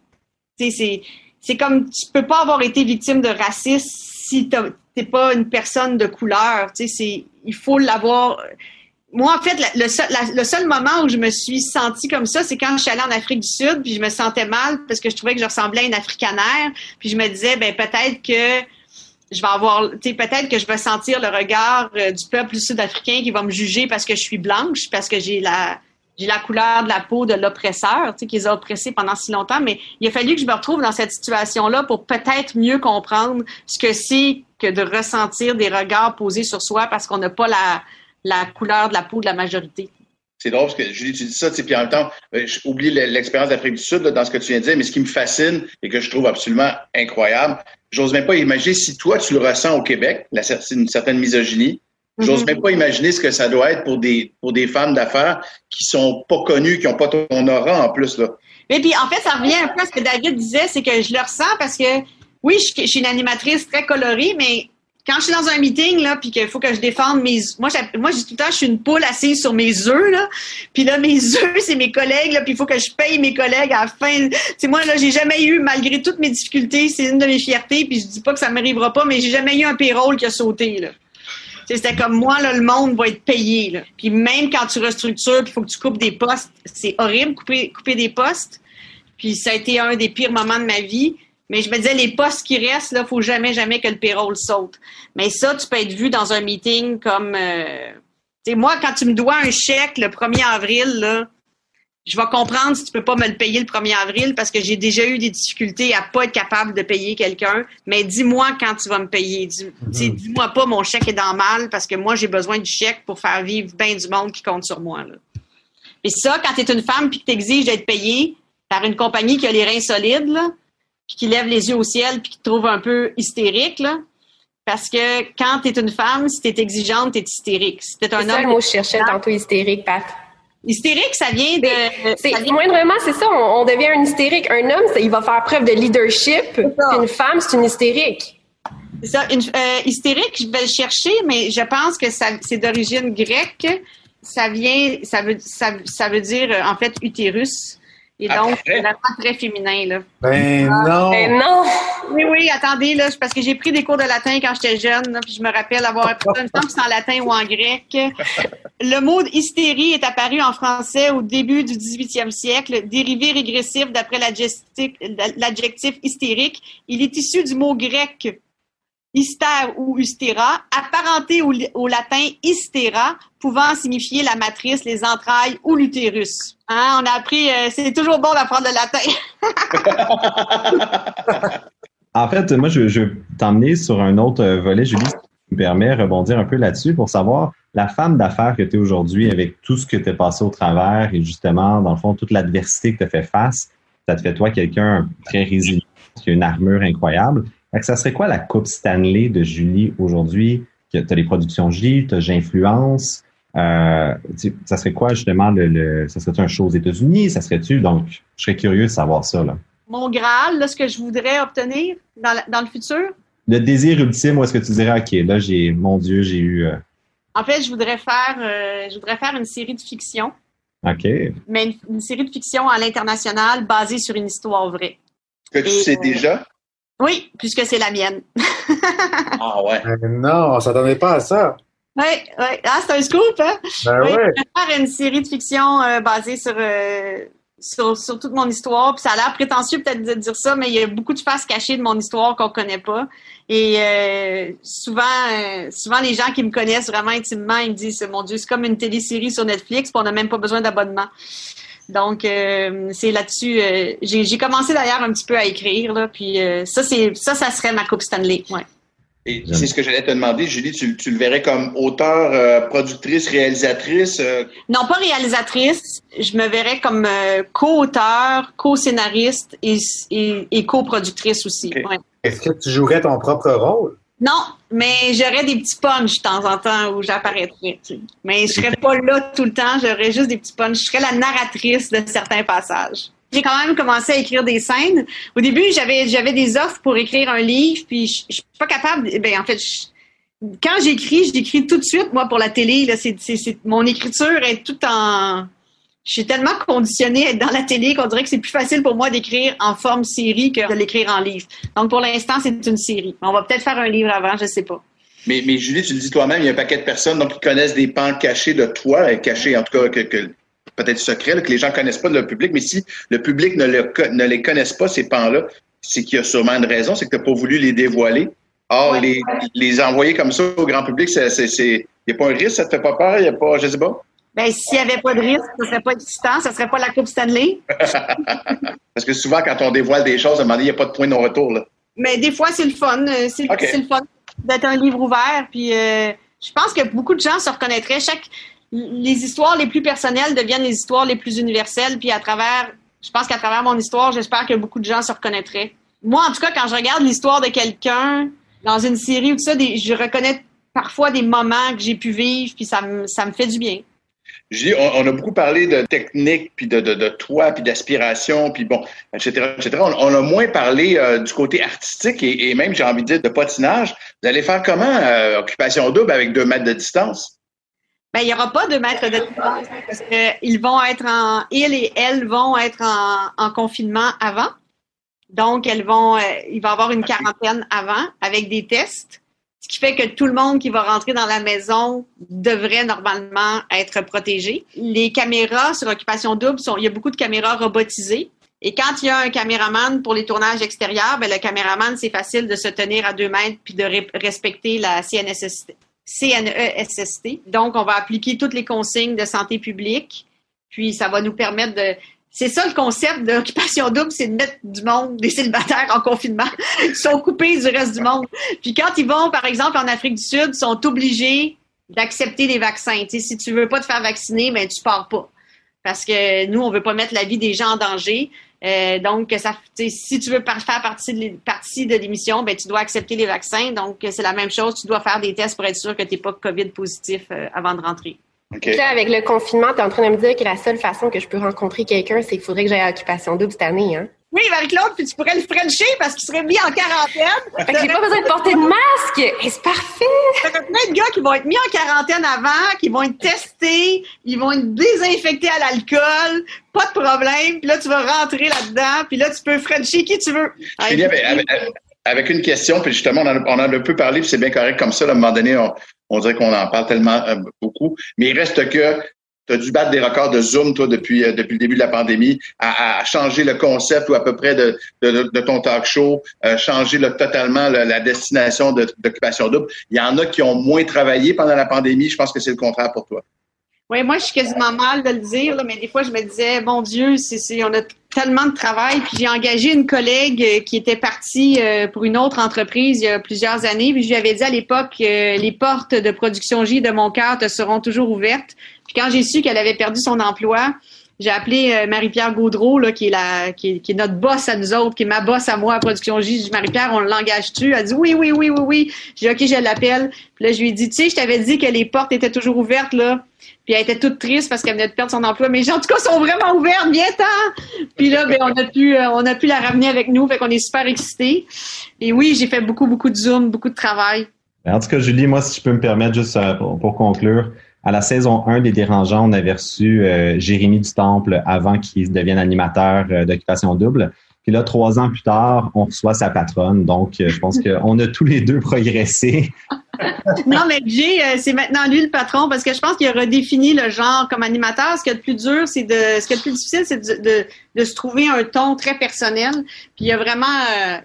C'est, c'est comme tu peux pas avoir été victime de racisme si t'es pas une personne de couleur. C'est, il faut l'avoir moi, en fait, le seul, le seul, moment où je me suis sentie comme ça, c'est quand je suis allée en Afrique du Sud, puis je me sentais mal parce que je trouvais que je ressemblais à une africanaire, puis je me disais, ben peut-être que je vais avoir, tu sais, peut-être que je vais sentir le regard euh, du peuple sud-africain qui va me juger parce que je suis blanche, parce que j'ai la, j'ai la couleur de la peau de l'oppresseur, tu sais, qui les a oppressés pendant si longtemps. Mais il a fallu que je me retrouve dans cette situation-là pour peut-être mieux comprendre ce que c'est que de ressentir des regards posés sur soi parce qu'on n'a pas la la couleur de la peau de la majorité. C'est drôle parce que Julie, tu dis ça, puis en même temps, euh, j'oublie l'expérience d'Afrique du Sud dans ce que tu viens de dire, mais ce qui me fascine et que je trouve absolument incroyable, j'ose même pas imaginer si toi tu le ressens au Québec, la, une certaine misogynie. J'ose mm-hmm. même pas imaginer ce que ça doit être pour des pour des femmes d'affaires qui sont pas connues, qui ont pas ton aura en plus là. Mais puis en fait, ça revient un peu à ce que David disait, c'est que je le ressens parce que oui, je, je suis une animatrice très colorée, mais quand je suis dans un meeting là puis qu'il faut que je défende mes moi moi tout le temps je suis une poule assise sur mes œufs là. Puis là mes œufs c'est mes collègues là puis il faut que je paye mes collègues à la fin. C'est moi là j'ai jamais eu malgré toutes mes difficultés c'est une de mes fiertés puis je dis pas que ça m'arrivera pas mais j'ai jamais eu un payroll qui a sauté là. C'était comme moi là le monde va être payé là. Puis même quand tu restructures puis il faut que tu coupes des postes c'est horrible couper couper des postes. Puis ça a été un des pires moments de ma vie mais je me disais, les postes qui restent, là, faut jamais, jamais que le payroll saute. Mais ça, tu peux être vu dans un meeting comme, euh, tu sais, moi, quand tu me dois un chèque le 1er avril, là, je vais comprendre si tu peux pas me le payer le 1er avril parce que j'ai déjà eu des difficultés à pas être capable de payer quelqu'un. Mais dis-moi quand tu vas me payer. Mhm. dis-moi pas mon chèque est dans mal parce que moi, j'ai besoin du chèque pour faire vivre bien du monde qui compte sur moi, là. Et ça, quand tu es une femme puis que tu exiges d'être payée par une compagnie qui a les reins solides, là, puis qui lève les yeux au ciel, puis qui te trouve un peu hystérique, là. Parce que quand tu es une femme, si tu es exigeante, tu es hystérique. Si un homme. Ça, le mot je cherchais tantôt hystérique, Pat. Hystérique, ça vient de. C'est moindrement, c'est ça. On, devient un hystérique. Un homme, il va faire preuve de leadership. Une femme, c'est une hystérique. C'est ça. Une, euh, hystérique, je vais le chercher, mais je pense que c'est d'origine grecque. Ça vient, ça veut, ça, ça veut dire en fait utérus. Et donc, c'est vraiment très féminin, là. Ben ah, non! Ben non! Oui, oui, attendez, là, parce que j'ai pris des cours de latin quand j'étais jeune, puis je me rappelle avoir appris ça, une c'est en latin ou en grec. Le mot hystérie est apparu en français au début du 18e siècle, dérivé régressif d'après l'adjectif hystérique. Il est issu du mot grec hystère ou hystéra, apparenté au, latin hystéra, pouvant signifier la matrice, les entrailles ou l'utérus. Hein, on a appris, euh, c'est toujours bon d'apprendre le latin. en fait, moi, je, je veux t'emmener sur un autre volet, Julie, si tu me permets, rebondir un peu là-dessus pour savoir la femme d'affaires que tu es aujourd'hui avec tout ce que tu es passé au travers et justement, dans le fond, toute l'adversité que tu as fait face, ça te fait toi quelqu'un très résilient, qui a une armure incroyable ça serait quoi la Coupe Stanley de Julie aujourd'hui? Tu as les productions J, tu as J'influence. Euh, ça serait quoi justement le, ça serait un show aux États-Unis? Ça serait-tu? Donc, je serais curieux de savoir ça. Là. Mon Graal, là, ce que je voudrais obtenir dans, dans le futur? Le désir ultime, où est-ce que tu dirais, OK, là, j'ai, mon Dieu, j'ai eu. Euh, en fait, je voudrais faire, euh, je voudrais faire une série de fiction. OK. Mais une, une série de fiction à l'international basée sur une histoire vraie. Que tu sais déjà? Oui, puisque c'est la mienne. ah ouais. non, on s'attendait pas à ça. Oui, oui. Ah, c'est un scoop, hein? Ben oui, Je vais faire une série de fiction euh, basée euh, sur, sur, toute mon histoire. Puis ça a l'air prétentieux peut-être de dire ça, mais il y a beaucoup de faces cachées de mon histoire qu'on connaît pas. Et euh, souvent, souvent les gens qui me connaissent vraiment intimement, ils me disent, mon Dieu, c'est comme une télésérie sur Netflix, puis on n'a même pas besoin d'abonnement. Donc, euh, c'est là-dessus. Euh, j'ai commencé d'ailleurs un petit peu à écrire, là, puis euh, ça, c'est ça, ça serait ma Coupe Stanley. Ouais. Et c'est ce que j'allais te demander, Julie, tu, le verrais comme auteur, euh, productrice, réalisatrice? Euh? Non, pas réalisatrice. Je me verrais comme euh, co-auteur, co-scénariste et, et, co-productrice aussi. Est-ce que tu jouerais ton propre rôle? Non, mais j'aurais des petits punchs de temps en temps où j'apparaîtrais. Mais je serais pas là tout le temps, j'aurais juste des petits punchs. Je serais la narratrice de certains passages j'ai quand même commencé à écrire des scènes. Au début, j'avais j'avais des offres pour écrire un livre, puis je, je suis pas capable. Ben en fait, quand j'écris, j'écris tout de suite. Moi, pour la télé, là, c'est, mon écriture est tout en. Je suis tellement conditionnée à être dans la télé qu'on dirait que c'est plus facile pour moi d'écrire en forme série que de l'écrire en livre. Donc, pour l'instant, c'est une série. On va peut-être faire un livre avant, je sais pas. Mais, mais Julie, tu le dis toi-même, il y a un paquet de personnes donc, qui connaissent des pans cachés de toi, cachés en tout cas que, que peut-être secret, que les gens connaissent pas de le public, mais si le public ne, ne les connaisse pas, ces pans-là, c'est qu'il y a sûrement une raison, c'est que tu n'as pas voulu les dévoiler. Or, les, les envoyer comme ça au grand public, il n'y a pas un risque, ça te fait pas peur, il n'y a pas, je sais pas? Ben, s'il n'y avait pas de risque, ce serait pas excitant, ce serait pas la Coupe Stanley. Parce que souvent, quand on dévoile des choses, à un moment donné, il n'y a pas de point de non-retour, Mais des fois, c'est le fun. Euh, c'est le fun d'être un livre ouvert. Puis, euh, je pense que beaucoup de gens se reconnaîtraient. Chaque, les histoires les plus personnelles deviennent les histoires les plus universelles. Puis à travers, je pense qu'à travers mon histoire, j'espère que beaucoup de gens se reconnaîtraient. Moi, en tout cas, quand je regarde l'histoire de quelqu'un dans une série ou tout ça, je reconnais parfois des moments que j'ai pu vivre, puis ça me, ça me fait du bien. Je on, on, a beaucoup parlé de technique, puis de, de, de toi, puis d'aspiration, puis bon, etc., etc. On, a moins parlé euh, du côté artistique et, même, j'ai envie de dire, de patinage. Vous allez faire comment, euh, occupation double avec deux mètres de distance? Ben, il n'y aura pas de maître de différence parce qu'ils vont être en, il et elles vont être en, confinement avant. Donc, elles vont, euh, il va y avoir une quarantaine avant avec des tests, ce qui fait que tout le monde qui va rentrer dans la maison devrait normalement être protégé. Les caméras sur occupation double sont, il y a beaucoup de caméras robotisées. Et quand il y a un caméraman pour les tournages extérieurs, ben, le caméraman, c'est facile de se tenir à deux mètres puis de respecter la CNESST. Donc, on va appliquer toutes les consignes de santé publique, puis ça va nous permettre de... C'est ça le concept d'occupation double, c'est de mettre du monde, des célibataires en confinement. Ils sont coupés du reste du monde. Puis quand ils vont, par exemple, en Afrique du Sud, ils sont obligés d'accepter les vaccins. Si tu veux pas te faire vacciner, ben tu pars pas. Parce que nous, on veut pas mettre la vie des gens en danger. Euh, donc, ça, si tu veux faire partie de, partie de l'émission, ben, tu dois accepter les vaccins. Donc, c'est la même chose. Tu dois faire des tests pour être sûr que tu n'es pas COVID positif euh, avant de rentrer. Là, avec le confinement, tu es en train de me dire que la seule façon que je peux rencontrer quelqu'un, c'est qu'il faudrait que j'aille à occupation double cette année, hein? Oui, Marie-Claude, puis tu pourrais le frencher parce qu'il serait mis en quarantaine. Fait que j'ai pas besoin de porter de masque. c'est parfait. Il y a plein de gars qui vont être mis en quarantaine avant, qui vont être testés, ils vont être désinfectés à l'alcool, pas de problème. Puis là, tu vas rentrer là-dedans, puis là, tu peux frencher qui tu veux. avec, une question, puis justement, on en, a, un peu parlé, puis c'est bien correct comme ça. à un moment donné, on, dirait qu'on en parle tellement euh, beaucoup. Mais il reste que tu as dû battre des records de Zoom, toi, depuis, euh, depuis le début de la pandémie, à, changer le concept ou à peu près de, de, ton talk show, euh, changer totalement la destination d'occupation double. Il y en a qui ont moins travaillé pendant la pandémie. Je pense que c'est le contraire pour toi. Oui, moi, je suis quasiment mal de le dire, mais des fois, je me disais, bon Dieu, c'est, on a tellement de travail. Puis j'ai engagé une collègue euh, qui était partie pour une autre entreprise il y a plusieurs années. Puis je lui avais dit à l'époque, les portes de production J de mon cœur te seront toujours ouvertes. Puis quand j'ai su qu'elle avait perdu son emploi, j'ai appelé euh, Marie-Pierre Gaudreau, là, qui est la, qui est, notre boss à nous autres, qui est ma boss à moi à Production J. J'ai dit, Marie-Pierre, on l'engage-tu? Elle dit, oui, oui, oui, oui, oui. J'ai dit, OK, je l'appelle. Puis là, je lui ai dit, tu sais, je t'avais dit que les portes étaient toujours ouvertes, là. Puis elle était toute triste parce qu'elle venait de perdre son emploi. Mais en tout cas, sont vraiment ouvertes, temps. Puis là, ben, on a pu, euh, on a pu la ramener avec nous. Fait qu'on est super excités. Et oui, j'ai fait beaucoup, beaucoup de Zoom, beaucoup de travail. En tout cas, Julie, moi, si je peux me permettre, juste euh, pour conclure, à la saison 1 des Dérangeants, on avait reçu euh, Jérémy du Temple avant qu'il devienne animateur euh, d'occupation double. Puis là, trois ans plus tard, on reçoit sa patronne. Donc, euh, je pense qu'on a tous les deux progressé. non, mais Jay, c'est maintenant lui le patron parce que je pense qu'il a redéfini le genre comme animateur. Ce qui est le plus dur, c'est de, ce qui est le plus difficile, c'est de, de, se trouver un ton très personnel. Puis il a vraiment,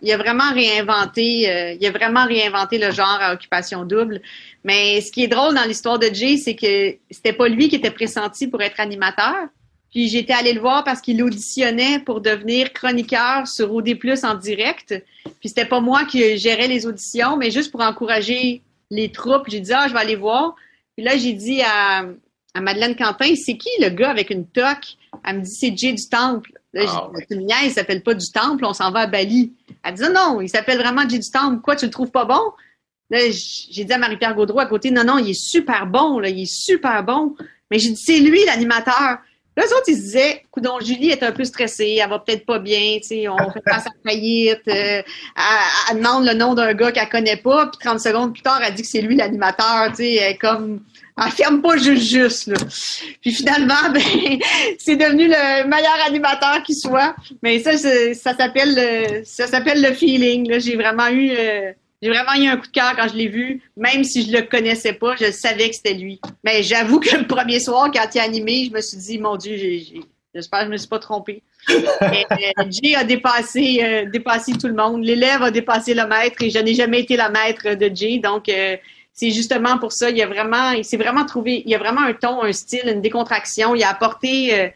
il a vraiment réinventé, il a vraiment réinventé le genre à occupation double. Mais ce qui est drôle dans l'histoire de Jay, c'est que c'était pas lui qui était pressenti pour être animateur. Puis j'étais allée le voir parce qu'il auditionnait pour devenir chroniqueur sur OD+, en direct. Puis c'était pas moi qui gérais les auditions, mais juste pour encourager les troupes. J'ai dit, ah, je vais aller voir. Puis là, j'ai dit à, à Madeleine Quentin, c'est qui le gars avec une toque? Elle me dit, c'est Jay du Temple. Là, Ah, j'ai dit, il s'appelle pas du Temple, on s'en va à Bali. Elle dit, non, il s'appelle vraiment Jay du Temple. Quoi, tu le trouves pas bon? Là, j'ai dit à Marie-Pierre Gaudreau à côté, non, non, il est super bon, il est super bon. Mais j'ai dit, c'est lui l'animateur. Là, eux autres, ils se disaient, Julie est un peu stressée, elle va peut-être pas bien, tu on fait face à faillite, euh, elle, demande le nom d'un gars qu'elle connaît pas, puis 30 secondes plus tard, elle dit que c'est lui l'animateur, tu sais, comme, elle ferme pas juste juste. Puis finalement, ben, c'est devenu le meilleur animateur qui soit. Mais ça, ça s'appelle, le- ça s'appelle le feeling. J'ai vraiment eu, euh, j'ai vraiment eu un coup de cœur quand je l'ai vu, même si je le connaissais pas, je savais que c'était lui. Mais j'avoue que le premier soir, quand il a animé, je me suis dit, mon Dieu, j'espère que je me suis pas trompée. Mais, euh, Jay a dépassé, euh, dépassé tout le monde. L'élève a dépassé le maître et je n'ai jamais été la maître de Jay. Donc, euh, c'est justement pour ça. Il a vraiment, il s'est vraiment trouvé, il y a vraiment un ton, un style, une décontraction. Il a apporté euh,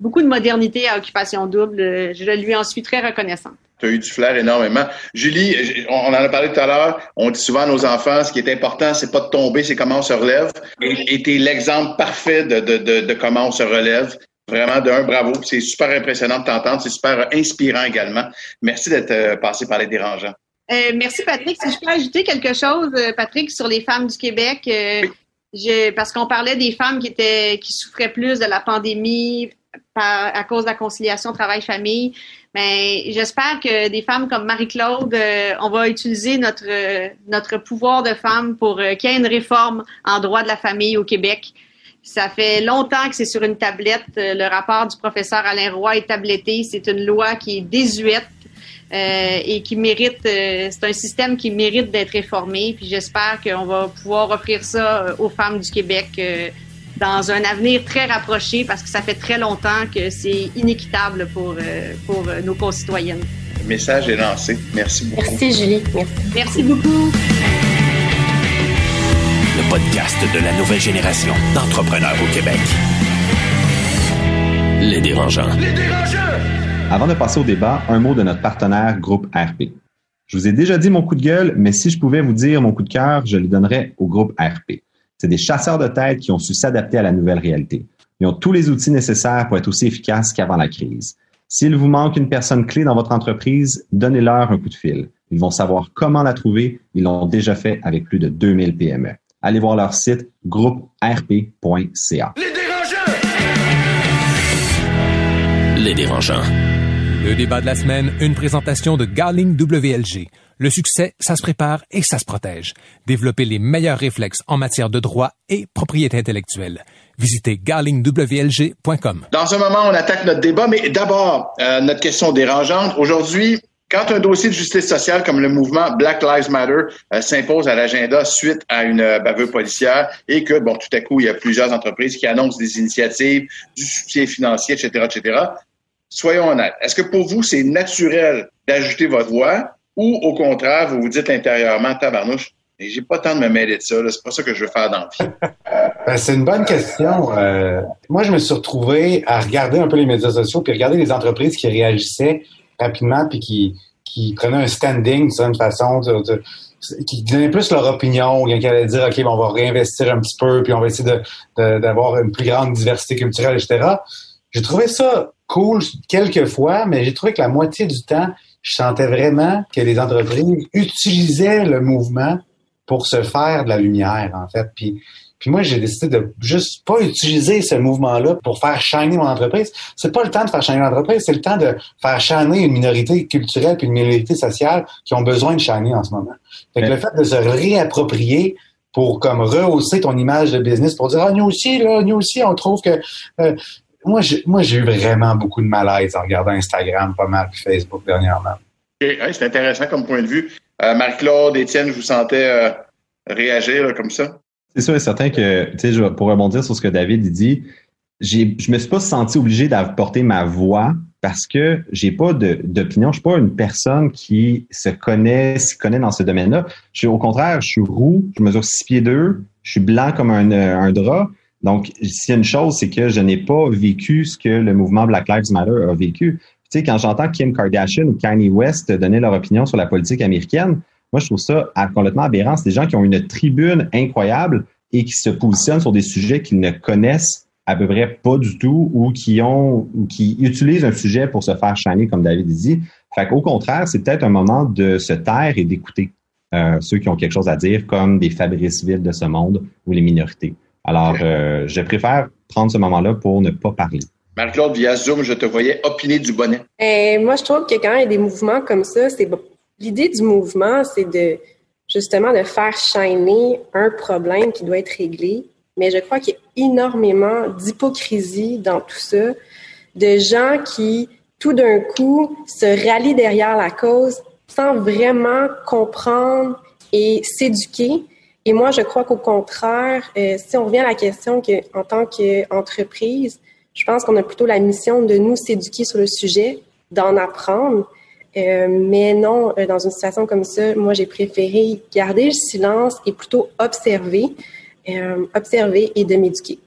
beaucoup de modernité à Occupation Double. Je lui en suis très reconnaissante. Tu as eu du flair énormément. Julie, on en a parlé tout à l'heure. On dit souvent à nos enfants, ce qui est important, c'est pas de tomber, c'est comment on se relève. Et tu es l'exemple parfait de, de, de, de comment on se relève. Vraiment, d'un, bravo. C'est super impressionnant de t'entendre. C'est super inspirant également. Merci d'être euh, passé par les dérangeants. Euh, merci Patrick. Si je peux ajouter quelque chose, euh, Patrick, sur les femmes du Québec, euh, je- parce qu'on parlait des femmes qui étaient qui souffraient plus de la pandémie par, à cause de la conciliation travail-famille. Mais j'espère que des femmes comme Marie-Claude, euh, on va utiliser notre euh, notre pouvoir de femme pour euh, qu'il y ait une réforme en droit de la famille au Québec. Ça fait longtemps que c'est sur une tablette. Euh, Le rapport du professeur Alain Roy est tabletté. C'est une loi qui est désuète et qui mérite, c'est un système qui mérite d'être réformé. Puis j'espère qu'on va pouvoir offrir ça aux femmes du Québec dans un avenir très rapproché parce que ça fait très longtemps que c'est inéquitable pour, euh, pour euh, nos concitoyennes. Le message est lancé. Merci beaucoup. Merci, Julie. Merci. Merci beaucoup. Le podcast de la nouvelle génération d'entrepreneurs au Québec. Les dérangeants. Avant de passer au débat, un mot de notre partenaire Groupe RP. Je vous ai déjà dit mon coup de gueule, mais si je pouvais vous dire mon coup de cœur, je le donnerais au groupe RP. C'est des chasseurs de tête qui ont su s'adapter à la nouvelle réalité. Ils ont tous les outils nécessaires pour être aussi efficaces qu'avant la crise. S'il vous manque une personne clé dans votre entreprise, donnez-leur un coup de fil. Ils vont savoir comment la trouver. Ils l'ont déjà fait avec plus de 2000 PME. Allez voir leur site grouperp.ca. Les dérangeants. Le débat de la semaine, une présentation de Garling WLG. Le succès, ça se prépare et ça se protège. Développer les meilleurs réflexes en matière de droit et propriété intellectuelle. Visitez garlingwlg.com. Dans un moment, on attaque notre débat, mais d'abord, euh, notre question dérangeante. Aujourd'hui, quand un dossier de justice sociale comme le mouvement Black Lives Matter euh, s'impose à l'agenda suite à une euh, bavure policière et que, bon, tout à coup, il y a plusieurs entreprises qui annoncent des initiatives, du soutien financier, etc., etc., soyons honnêtes. Est-ce que pour vous, c'est naturel d'ajouter votre voix ou, au contraire, vous vous dites intérieurement, tabarnouche, et j'ai pas tant de me mêler de ça, c'est pas ça que je veux faire dans la vie. Ben, c'est une bonne question. Euh, moi, je me suis retrouvé à regarder un peu les médias sociaux puis regarder les entreprises qui réagissaient rapidement puis qui, qui prenaient un standing d'une façon, de, de- qui donnaient plus leur opinion, qui allaient dire, OK, bon, on va réinvestir un petit peu puis on va essayer de- de- d'avoir une plus grande diversité culturelle, etc. J'ai trouvé ça cool quelques fois, mais j'ai trouvé que la moitié du temps, je sentais vraiment que les entreprises utilisaient le mouvement pour se faire de la lumière, en fait. Puis, puis moi, j'ai décidé de juste pas utiliser ce mouvement-là pour faire shiner mon entreprise. C'est pas le temps de faire shiner l'entreprise, c'est le temps de faire shiner une minorité culturelle puis une minorité sociale qui ont besoin de shiner en ce moment. Fait que Ouais. le fait de se réapproprier pour comme rehausser ton image de business, pour dire ah nous aussi là, nous aussi on trouve que euh, moi j'ai moi j'ai eu vraiment beaucoup de malaise en regardant Instagram pas mal puis Facebook dernièrement. C'est intéressant comme point de vue. Euh, Marc-Claude, Étienne, je vous sentais euh, réagir là, comme ça. C'est sûr et certain que, tu sais, pour rebondir sur ce que David dit, j'ai, je me suis pas senti obligé d'apporter ma voix parce que j'ai pas de, d'opinion. Je suis pas une personne qui se connaît, s'y connaît dans ce domaine-là. Je suis, au contraire, je suis roux, je mesure six pieds deux, je suis blanc comme un, un drap. Donc, s'il y a une chose, c'est que je n'ai pas vécu ce que le mouvement Black Lives Matter a vécu. Tu sais, quand j'entends Kim Kardashian ou Kanye West donner leur opinion sur la politique américaine, moi, je trouve ça complètement aberrant. C'est des gens qui ont une tribune incroyable et qui se positionnent sur des sujets qu'ils ne connaissent à peu près pas du tout ou qui ont ou qui utilisent un sujet pour se faire shiner, comme David dit. Fait qu'au contraire, c'est peut-être un moment de se taire et d'écouter euh, ceux qui ont quelque chose à dire, comme des Fabrice Ville de ce monde ou les minorités. Alors, euh, je préfère prendre ce moment-là pour ne pas parler. Marc-Claude, via Zoom, je te voyais opiner du bonnet. Et moi, je trouve que quand il y a des mouvements comme ça, c'est l'idée du mouvement, c'est de justement de faire shiner un problème qui doit être réglé. Mais je crois qu'il y a énormément d'hypocrisie dans tout ça, de gens qui, tout d'un coup, se rallient derrière la cause sans vraiment comprendre et s'éduquer. Et moi, je crois qu'au contraire, euh, si on revient à la question qu'en tant qu'entreprise, je pense qu'on a plutôt la mission de nous s'éduquer sur le sujet, d'en apprendre. Euh, mais non, euh, dans une situation comme ça, moi, j'ai préféré garder le silence et plutôt observer, observer et de m'éduquer.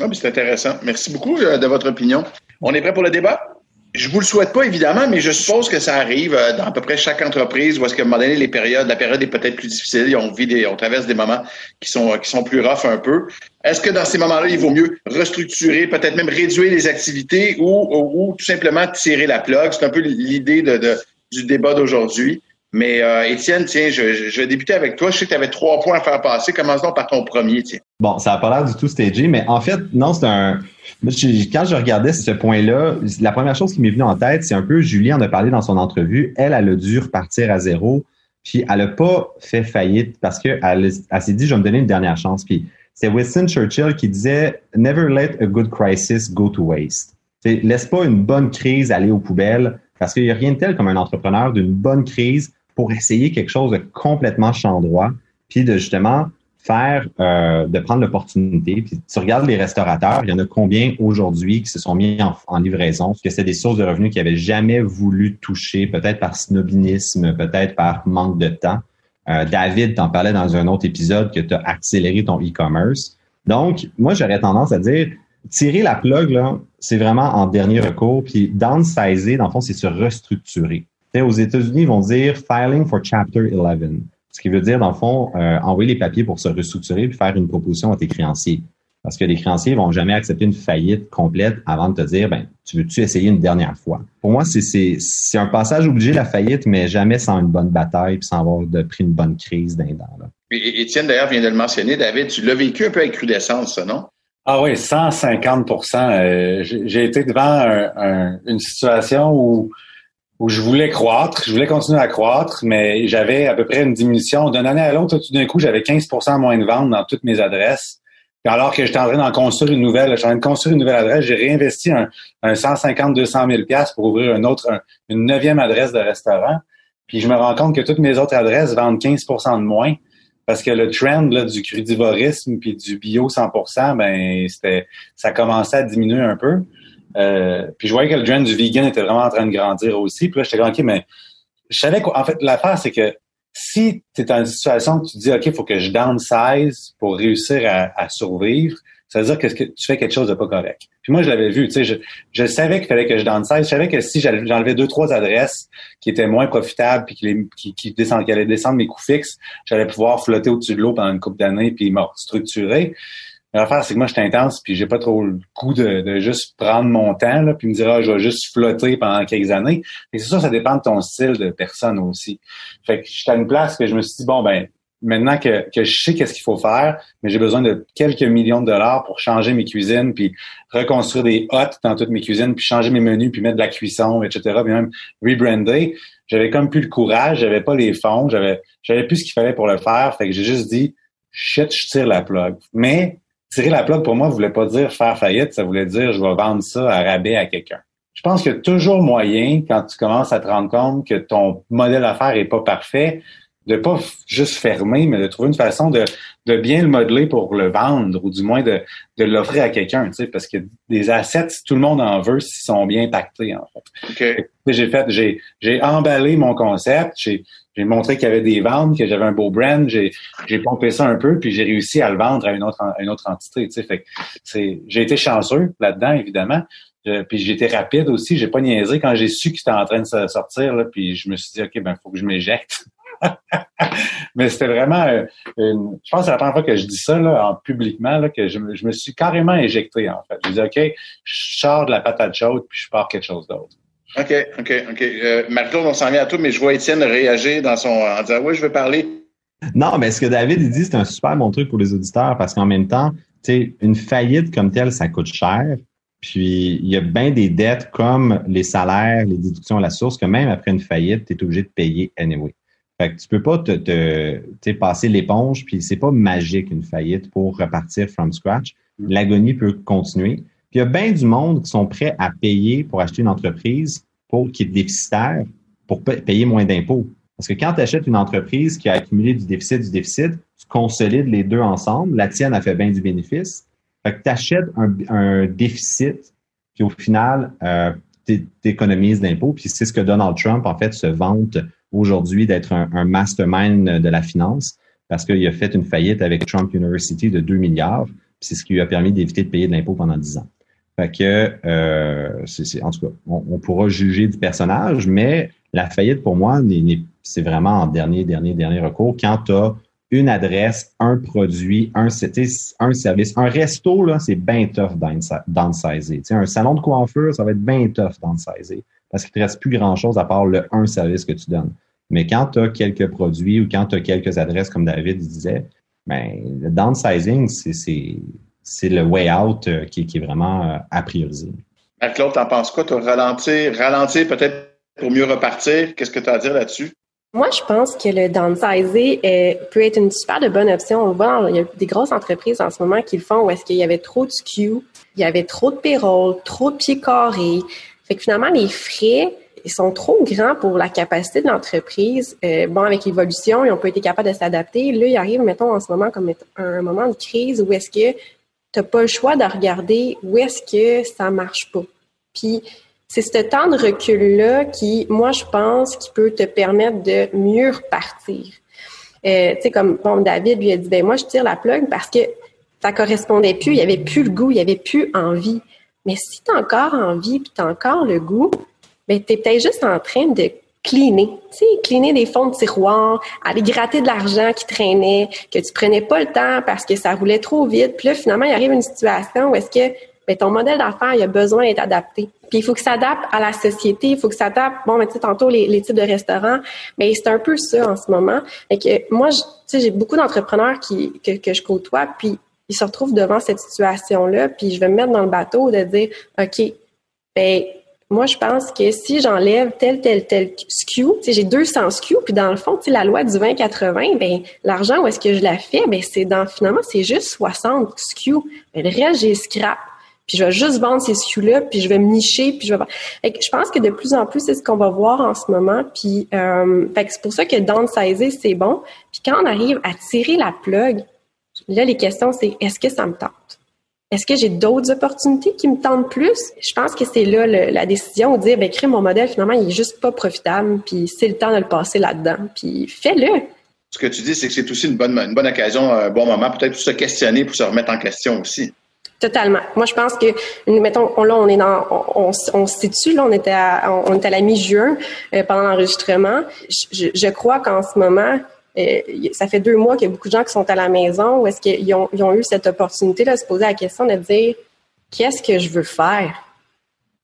Ah, c'est intéressant. Merci beaucoup de votre opinion. On est prêt pour le débat? Je vous le souhaite pas, évidemment, mais je suppose que ça arrive euh, dans à peu près chaque entreprise où est-ce qu'à un moment donné, les périodes, la période est peut-être plus difficile, on vit des, on traverse des moments qui sont, qui sont plus rough un peu. Est-ce que dans ces moments-là, il vaut mieux restructurer, peut-être même réduire les activités ou, ou, tout simplement tirer la plug? C'est un peu l'idée de, du débat d'aujourd'hui. Mais euh, Étienne, tiens, je, je, vais débuter avec toi. Je sais que tu avais trois points à faire passer. Commençons par ton premier, tiens. Bon, ça n'a pas l'air du tout stagé, mais en fait, non, c'est un. Quand je regardais ce point-là, la première chose qui m'est venue en tête, c'est un peu, Julie en a parlé dans son entrevue, elle, elle a dû repartir à zéro, puis elle n'a pas fait faillite parce qu'elle elle, s'est dit, je vais me donner une dernière chance. Puis c'est Winston Churchill qui disait, Never let a good crisis go to waste. laisse pas une bonne crise aller aux poubelles parce qu'il n'y a rien de tel comme un entrepreneur d'une bonne crise pour essayer quelque chose de complètement chandroit, puis de justement faire, euh, de prendre l'opportunité. Puis tu regardes les restaurateurs, il y en a combien aujourd'hui qui se sont mis en, livraison, que c'est des sources de revenus qu'ils n'avaient jamais voulu toucher, peut-être par snobinisme, peut-être par manque de temps? Euh, David t'en parlait dans un autre épisode que tu as accéléré ton e-commerce. Donc, moi, j'aurais tendance à dire, tirer la plug, là, c'est vraiment en dernier recours. Puis downsizer, dans le fond, c'est se restructurer aux États-Unis, ils vont dire filing for Chapter 11. Ce qui veut dire, dans le fond, euh, envoyer les papiers pour se restructurer et faire une proposition à tes créanciers. Parce que les créanciers vont jamais accepter une faillite complète avant de te dire, ben, tu veux-tu essayer une dernière fois? Pour moi, c'est, un passage obligé, la faillite, mais jamais sans une bonne bataille puis sans avoir de, pris une bonne crise d'un dent. Étienne, d'ailleurs, vient de le mentionner. David, tu l'as vécu un peu avec crudescence, ça, non? Ah oui, 150% euh, J'ai été devant une situation où où je voulais croître, je voulais continuer à croître, mais j'avais à peu près une diminution. D'une année à l'autre, tout d'un coup, j'avais 15% moins de ventes dans toutes mes adresses. alors que j'étais en train d'en construire une nouvelle, j'étais en train de construire une nouvelle adresse, j'ai réinvesti un, un 150, 200 000 pour ouvrir une autre, une neuvième adresse de restaurant. Puis je me rends compte que toutes mes autres adresses vendent 15% de moins parce que le trend là, du crudivorisme puis du bio 100% ben c'était ça commençait à diminuer un peu. Euh, puis je voyais que le trend du vegan était vraiment en train de grandir aussi. Puis là, j'étais OK, mais je savais qu'en fait, l'affaire, c'est que si tu es dans une situation où tu te dis, OK, il faut que je downsize pour réussir à, survivre, ça veut dire que tu fais quelque chose de pas correct. Puis moi, je l'avais vu, tu sais, je, je savais qu'il fallait que je downsize. Je savais que si j'enlevais deux, trois adresses qui étaient moins profitables puis qui, qui, qui allaient descendre mes coûts fixes, j'allais pouvoir flotter au-dessus de l'eau pendant une couple d'années puis me structurer. L'affaire, c'est que moi, je suis intense, puis j'ai pas trop le goût de, juste prendre mon temps, là, puis me dire, ah, je vais juste flotter pendant quelques années. Et c'est ça, ça dépend de ton style de personne aussi. Fait que j'étais à une place que je me suis dit, bon, ben, maintenant que, que je sais qu'est-ce qu'il faut faire, mais j'ai besoin de quelques millions de dollars pour changer mes cuisines, puis reconstruire des hottes dans toutes mes cuisines, puis changer mes menus, puis mettre de la cuisson, etc., puis même rebrander. J'avais comme plus le courage, j'avais pas les fonds, j'avais j'avais plus ce qu'il fallait pour le faire. Fait que j'ai juste dit, shit, je tire la plug. Mais tirer la plug, pour moi, voulait pas dire faire faillite, ça voulait dire je vais vendre ça à rabais à quelqu'un. Je pense qu'il y a toujours moyen, quand tu commences à te rendre compte que ton modèle d'affaires est pas parfait, de pas juste fermer, mais de trouver une façon de, de bien le modeler pour le vendre, ou du moins de, de l'offrir à quelqu'un, tu sais, parce que des assets, tout le monde en veut s'ils sont bien pactés, en fait. J'ai fait, j'ai, j'ai emballé mon concept, j'ai, j'ai montré qu'il y avait des ventes, que j'avais un beau brand, j'ai, j'ai pompé ça un peu, puis j'ai réussi à le vendre à une autre, à une autre entité, tu sais. Fait c'est, j'ai été chanceux là-dedans, évidemment. puis j'étais rapide aussi, j'ai pas niaisé quand j'ai su qu'il était en train de sortir, là, puis je me suis dit, OK, ben, faut que je m'éjecte. Mais c'était vraiment euh, une, je pense que c'est la première fois que je dis ça là, en publiquement là, que je, me suis carrément éjecté en fait. Je dis OK, je sors de la patate chaude puis je pars quelque chose d'autre. OK, OK, OK. Euh, Marc-Claude, on s'en vient à tout, mais je vois Étienne réagir dans son en disant Oui, je veux parler. Non, mais ce que David dit, c'est un super bon truc pour les auditeurs parce qu'en même temps, tu sais, une faillite comme telle, ça coûte cher. Puis il y a bien des dettes comme les salaires, les déductions à la source, que même après une faillite, tu es obligé de payer anyway. Fait que tu peux pas te, te passer l'éponge, puis c'est pas magique une faillite pour repartir from scratch. Mm. L'agonie peut continuer. Puis il y a bien du monde qui sont prêts à payer pour acheter une entreprise pour qui est déficitaire pour payer moins d'impôts. Parce que quand tu achètes une entreprise qui a accumulé du déficit, du déficit, tu consolides les deux ensemble. La tienne a fait bien du bénéfice. Fait que tu achètes un, déficit, puis au final, euh, tu économises d'impôts. Puis c'est ce que Donald Trump, en fait, se vante aujourd'hui d'être un, mastermind de la finance parce qu'il a fait une faillite avec Trump University de 2 milliards. C'est ce qui lui a permis d'éviter de payer de l'impôt pendant 10 ans. Fait que, euh, c'est, en tout cas, on, pourra juger du personnage, mais la faillite pour moi, c'est vraiment en dernier, dernier, dernier recours. Quand tu as une adresse, un produit, un, un service, un resto, c'est bien tough downsizer. un salon de coiffure, ça va être bien tough downsizer parce qu'il ne te reste plus grand-chose à part le un service que tu donnes. Mais quand tu as quelques produits ou quand tu as quelques adresses, comme David disait, ben, le downsizing, c'est le way out euh, qui, est vraiment euh, à prioriser. Marc-Claude, t'en penses quoi? Tu ralentir, ralentir peut-être pour mieux repartir. Qu'est-ce que tu as à dire là-dessus? Moi, je pense que le downsizing peut être une super de bonne option. On voit, il y a des grosses entreprises en ce moment qui le font où est-ce qu'il y avait trop de SKU, il y avait trop de payroll, trop de pieds carrés, fait que finalement, les frais, ils sont trop grands pour la capacité de l'entreprise. Euh, bon, avec l'évolution, ils n'ont pas été capables de s'adapter. Là, ils arrivent, mettons, en ce moment comme un moment de crise où est-ce que tu n'as pas le choix de regarder où est-ce que ça marche pas. Puis, c'est ce temps de recul-là qui, moi, je pense, qui peut te permettre de mieux repartir. Euh, tu sais, comme bon, David lui a dit, ben moi, je tire la plug parce que ça correspondait plus, il y avait plus le goût, il y avait plus envie. Mais si tu as encore envie puis tu encore le goût, ben, tu es peut-être juste en train de cleaner, tu sais, cleaner des fonds de tiroir, aller gratter de l'argent qui traînait, que tu prenais pas le temps parce que ça roulait trop vite. Puis là, finalement, il arrive une situation où est-ce que ben, ton modèle d'affaires, il a besoin d'être adapté. Puis il faut que ça s'adapte à la société, il faut que ça s'adapte, bon, mais tu sais, tantôt, les, types de restaurants, mais c'est un peu ça en ce moment. Fait que moi, tu sais, j'ai beaucoup d'entrepreneurs qui, que, que je côtoie, puis ils se retrouvent devant cette situation-là, puis je vais me mettre dans le bateau de dire, OK, ben moi, je pense que si j'enlève tel, tel, tel SKU, j'ai 200 SKU, puis dans le fond, la loi du 20-80, ben l'argent, où est-ce que je la fais? Ben c'est dans, finalement, c'est juste 60 SKU. Ben, le reste, j'ai scrap. Puis je vais juste vendre ces SKU-là, puis je vais me nicher, puis je vais... je pense que de plus en plus, c'est ce qu'on va voir en ce moment. Puis euh, c'est pour ça que downsizer, c'est bon. Puis quand on arrive à tirer la plug, Là, les questions, c'est est-ce que ça me tente? Est-ce que j'ai d'autres opportunités qui me tentent plus? Je pense que c'est là la décision de dire, ben, crée mon modèle, finalement, il est juste pas profitable, puis c'est le temps de le passer là-dedans, puis fais-le. Ce que tu dis, c'est que c'est aussi une bonne, une bonne occasion, un bon moment, peut-être pour se questionner, pour se remettre en question aussi. Totalement. Moi, je pense que, mettons, là, on est dans, on, on, se situe, là, on était à, on, était à la mi-juin euh, pendant l'enregistrement. Je, je crois qu'en ce moment, euh, ça fait deux mois qu'il y a beaucoup de gens qui sont à la maison où est-ce qu'ils ont, eu cette opportunité de se poser la question de dire qu'est-ce que je veux faire?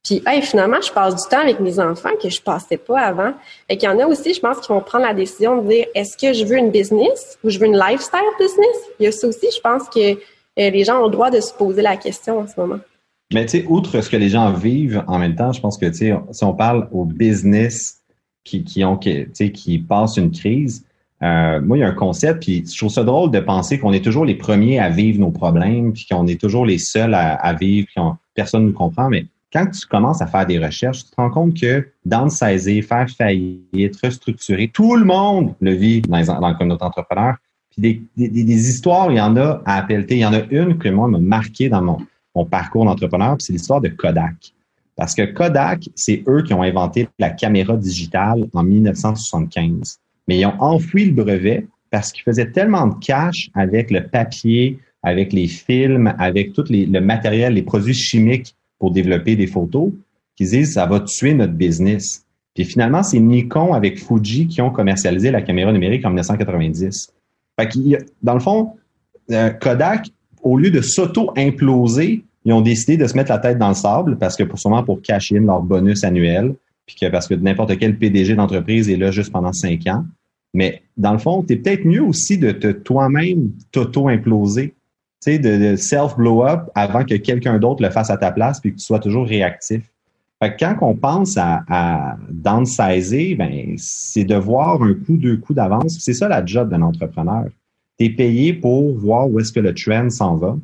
Puis finalement, je passe du temps avec mes enfants que je passais pas avant. Et qu'il y en a aussi, je pense, qui vont prendre la décision de dire est-ce que je veux une business ou je veux une lifestyle business? Il y a ça aussi, je pense que euh, les gens ont le droit de se poser la question en ce moment. Mais tu sais, outre ce que les gens vivent en même temps, je pense que tu sais, si on parle aux business qui, ont qui passent une crise, euh, moi, il y a un concept, puis je trouve ça drôle de penser qu'on est toujours les premiers à vivre nos problèmes, puis qu'on est toujours les seuls à, vivre, puis personne ne nous comprend, mais quand tu commences à faire des recherches, tu te rends compte que downsizer, faire faillite, restructurer, tout le monde le vit dans, les, dans le communauté entrepreneur. Puis des, des, des, histoires, il y en a à APLT. Il y en a une que moi m'a marqué dans mon, mon parcours d'entrepreneur, c'est l'histoire de Kodak. Parce que Kodak, c'est eux qui ont inventé la caméra digitale en 1975. Mais ils ont enfoui le brevet parce qu'ils faisaient tellement de cash avec le papier, avec les films, avec tout le matériel, les produits chimiques pour développer des photos, qu'ils disent ça va tuer notre business. Puis finalement, c'est Nikon avec Fuji qui ont commercialisé la caméra numérique en 1990. Fait dans le fond, euh, Kodak, au lieu de s'auto-imploser, ils ont décidé de se mettre la tête dans le sable parce que pour sûrement pour cacher leur bonus annuel, puis que parce que n'importe quel PDG d'entreprise est là juste pendant cinq ans. Mais dans le fond, tu es peut-être mieux aussi de te toi-même t'auto-imploser, tu sais, de, self-blow-up avant que quelqu'un d'autre le fasse à ta place puis que tu sois toujours réactif. Fait que quand on pense à, à downsizer, ben, c'est de voir un coup, deux coups d'avance. C'est ça la job d'un entrepreneur. Tu es payé pour voir où est-ce que le trend s'en va.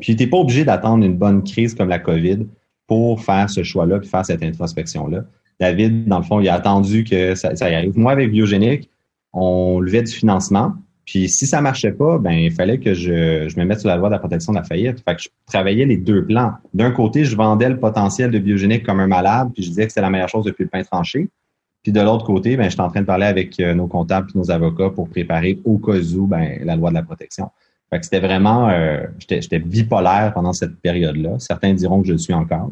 Puis tu n'es pas obligé d'attendre une bonne crise comme la COVID pour faire ce choix-là puis faire cette introspection-là. David, dans le fond, il a attendu que ça, y arrive. Moi, avec Biogénique, on levait du financement. Puis si ça marchait pas, ben il fallait que je, me mette sur la voie de la protection de la faillite. Fait que je travaillais les deux plans. D'un côté, je vendais le potentiel de biogénique comme un malade, puis je disais que c'était la meilleure chose depuis le pain tranché. Puis de l'autre côté, ben j'étais en train de parler avec euh, nos comptables et nos avocats pour préparer au cas où ben, la loi de la protection. Fait que c'était vraiment, euh, j'étais bipolaire pendant cette période-là. Certains diront que je le suis encore.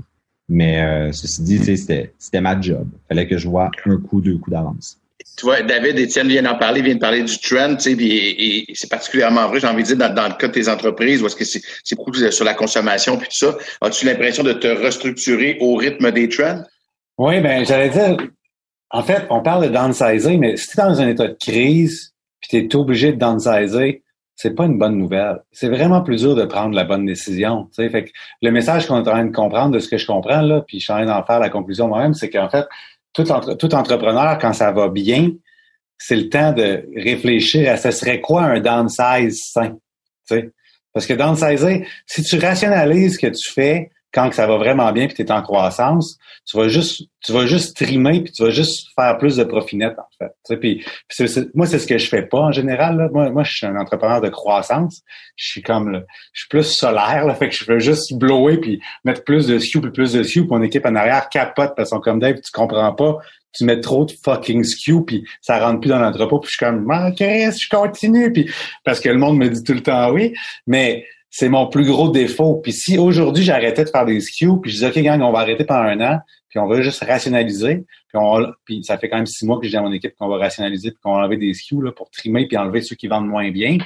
Mais euh, ceci dit, c'était ma job. Il fallait que je vois un coup, deux coups d'avance. Tu vois, David, Étienne vient d'en parler, vient de parler du trend, tu sais, et, c'est particulièrement vrai, j'ai envie de dire, dans, le cas de tes entreprises, où est-ce que c'est beaucoup sur la consommation puis tout ça. As-tu l'impression de te restructurer au rythme des trends? Oui, ben j'allais dire, en fait, on parle de downsizing, mais si tu es dans un état de crise, puis tu es obligé de downsizer, c'est pas une bonne nouvelle. C'est vraiment plus dur de prendre la bonne décision. Fait que le message qu'on est en train de comprendre de ce que je comprends, là, puis je suis en train d'en faire la conclusion moi-même, c'est qu'en fait, tout, entrepreneur, quand ça va bien, c'est le temps de réfléchir à ce serait quoi un downsize sain. Parce que downsizer, si tu rationalises ce que tu fais, quand ça va vraiment bien puis tu es en croissance, tu vas juste tu vas juste trimer puis tu vas juste faire plus de profit net en fait. Tu sais, puis, moi c'est ce que je fais pas en général Moi moi je suis un entrepreneur de croissance. Je suis comme je suis plus solaire là, fait que je veux juste blower puis mettre plus de SKU puis plus de SKU puis mon équipe en arrière capote parce qu'on comme Dave, tu comprends pas, tu mets trop de fucking SKU puis ça rentre plus dans l'entrepôt. Puis je suis comme ah, je continue. Puis parce que le monde me dit tout le temps oui, mais c'est mon plus gros défaut. Puis si aujourd'hui j'arrêtais de faire des SKU, puis je disais, OK, gang, on va arrêter pendant un an, puis on va juste rationaliser, puis, on, ça fait quand même six mois que je dis à mon équipe qu'on va rationaliser, puis qu'on va enlever des SKU là, pour trimer, puis enlever ceux qui vendent moins bien,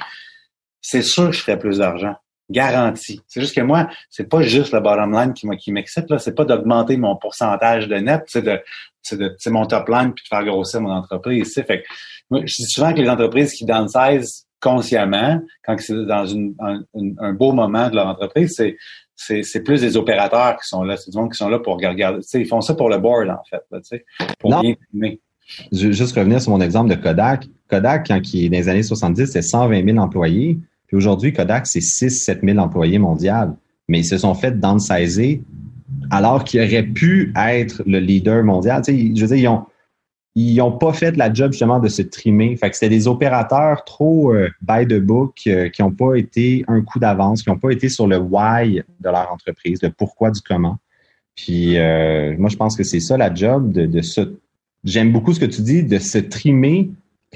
c'est sûr que je ferais plus d'argent. Garanti. C'est juste que moi, c'est pas juste le bottom line qui, qui m'excite, là. C'est pas d'augmenter mon pourcentage de net, c'est de, c'est de, c'est mon top line puis de faire grossir mon entreprise, Fait que, moi, je dis souvent que les entreprises qui downsize consciemment, quand c'est dans une, un, beau moment de leur entreprise, c'est c'est plus des opérateurs qui sont là, c'est du monde qui sont là pour regarder. ils font ça pour le board, en fait, là, pour non. bien filmer. Je vais juste revenir sur mon exemple de Kodak. Kodak, quand il est dans les années 70, c'est 120 000 employés. Puis aujourd'hui, Kodak, c'est 6-7 000 employés mondiaux. Mais ils se sont fait downsizer alors qu'ils auraient pu être le leader mondial. Je veux dire, ils ont, ils n'ont pas fait la job justement de se trimer. Fait que c'était des opérateurs trop euh, by the book euh, qui n'ont pas été un coup d'avance, qui n'ont pas été sur le why de leur entreprise, le pourquoi du comment. Puis euh, moi, je pense que c'est ça la job de, se. J'aime beaucoup ce que tu dis, de se trimer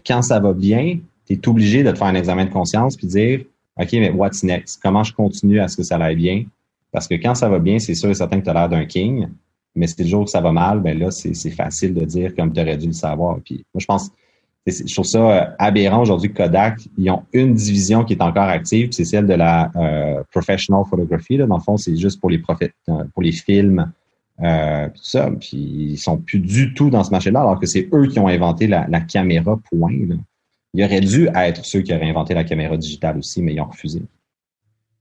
quand ça va bien. Tu es obligé de te faire un examen de conscience puis dire OK, mais what's next? Comment je continue à ce que ça aille bien? Parce que quand ça va bien, c'est sûr et certain que tu as l'air d'un king. Mais si le jour que ça va mal, ben là, c'est facile de dire comme tu aurais dû le savoir. Puis moi, je pense, je trouve ça euh, aberrant aujourd'hui Kodak, ils ont une division qui est encore active, c'est celle de la euh, professional photography. Là. Dans le fond, c'est juste pour les euh, pour les films, euh, tout ça. Puis ils sont plus du tout dans ce marché-là, alors que c'est eux qui ont inventé la, caméra point. Ils auraient dû être ceux qui auraient inventé la caméra digitale aussi, mais ils ont refusé.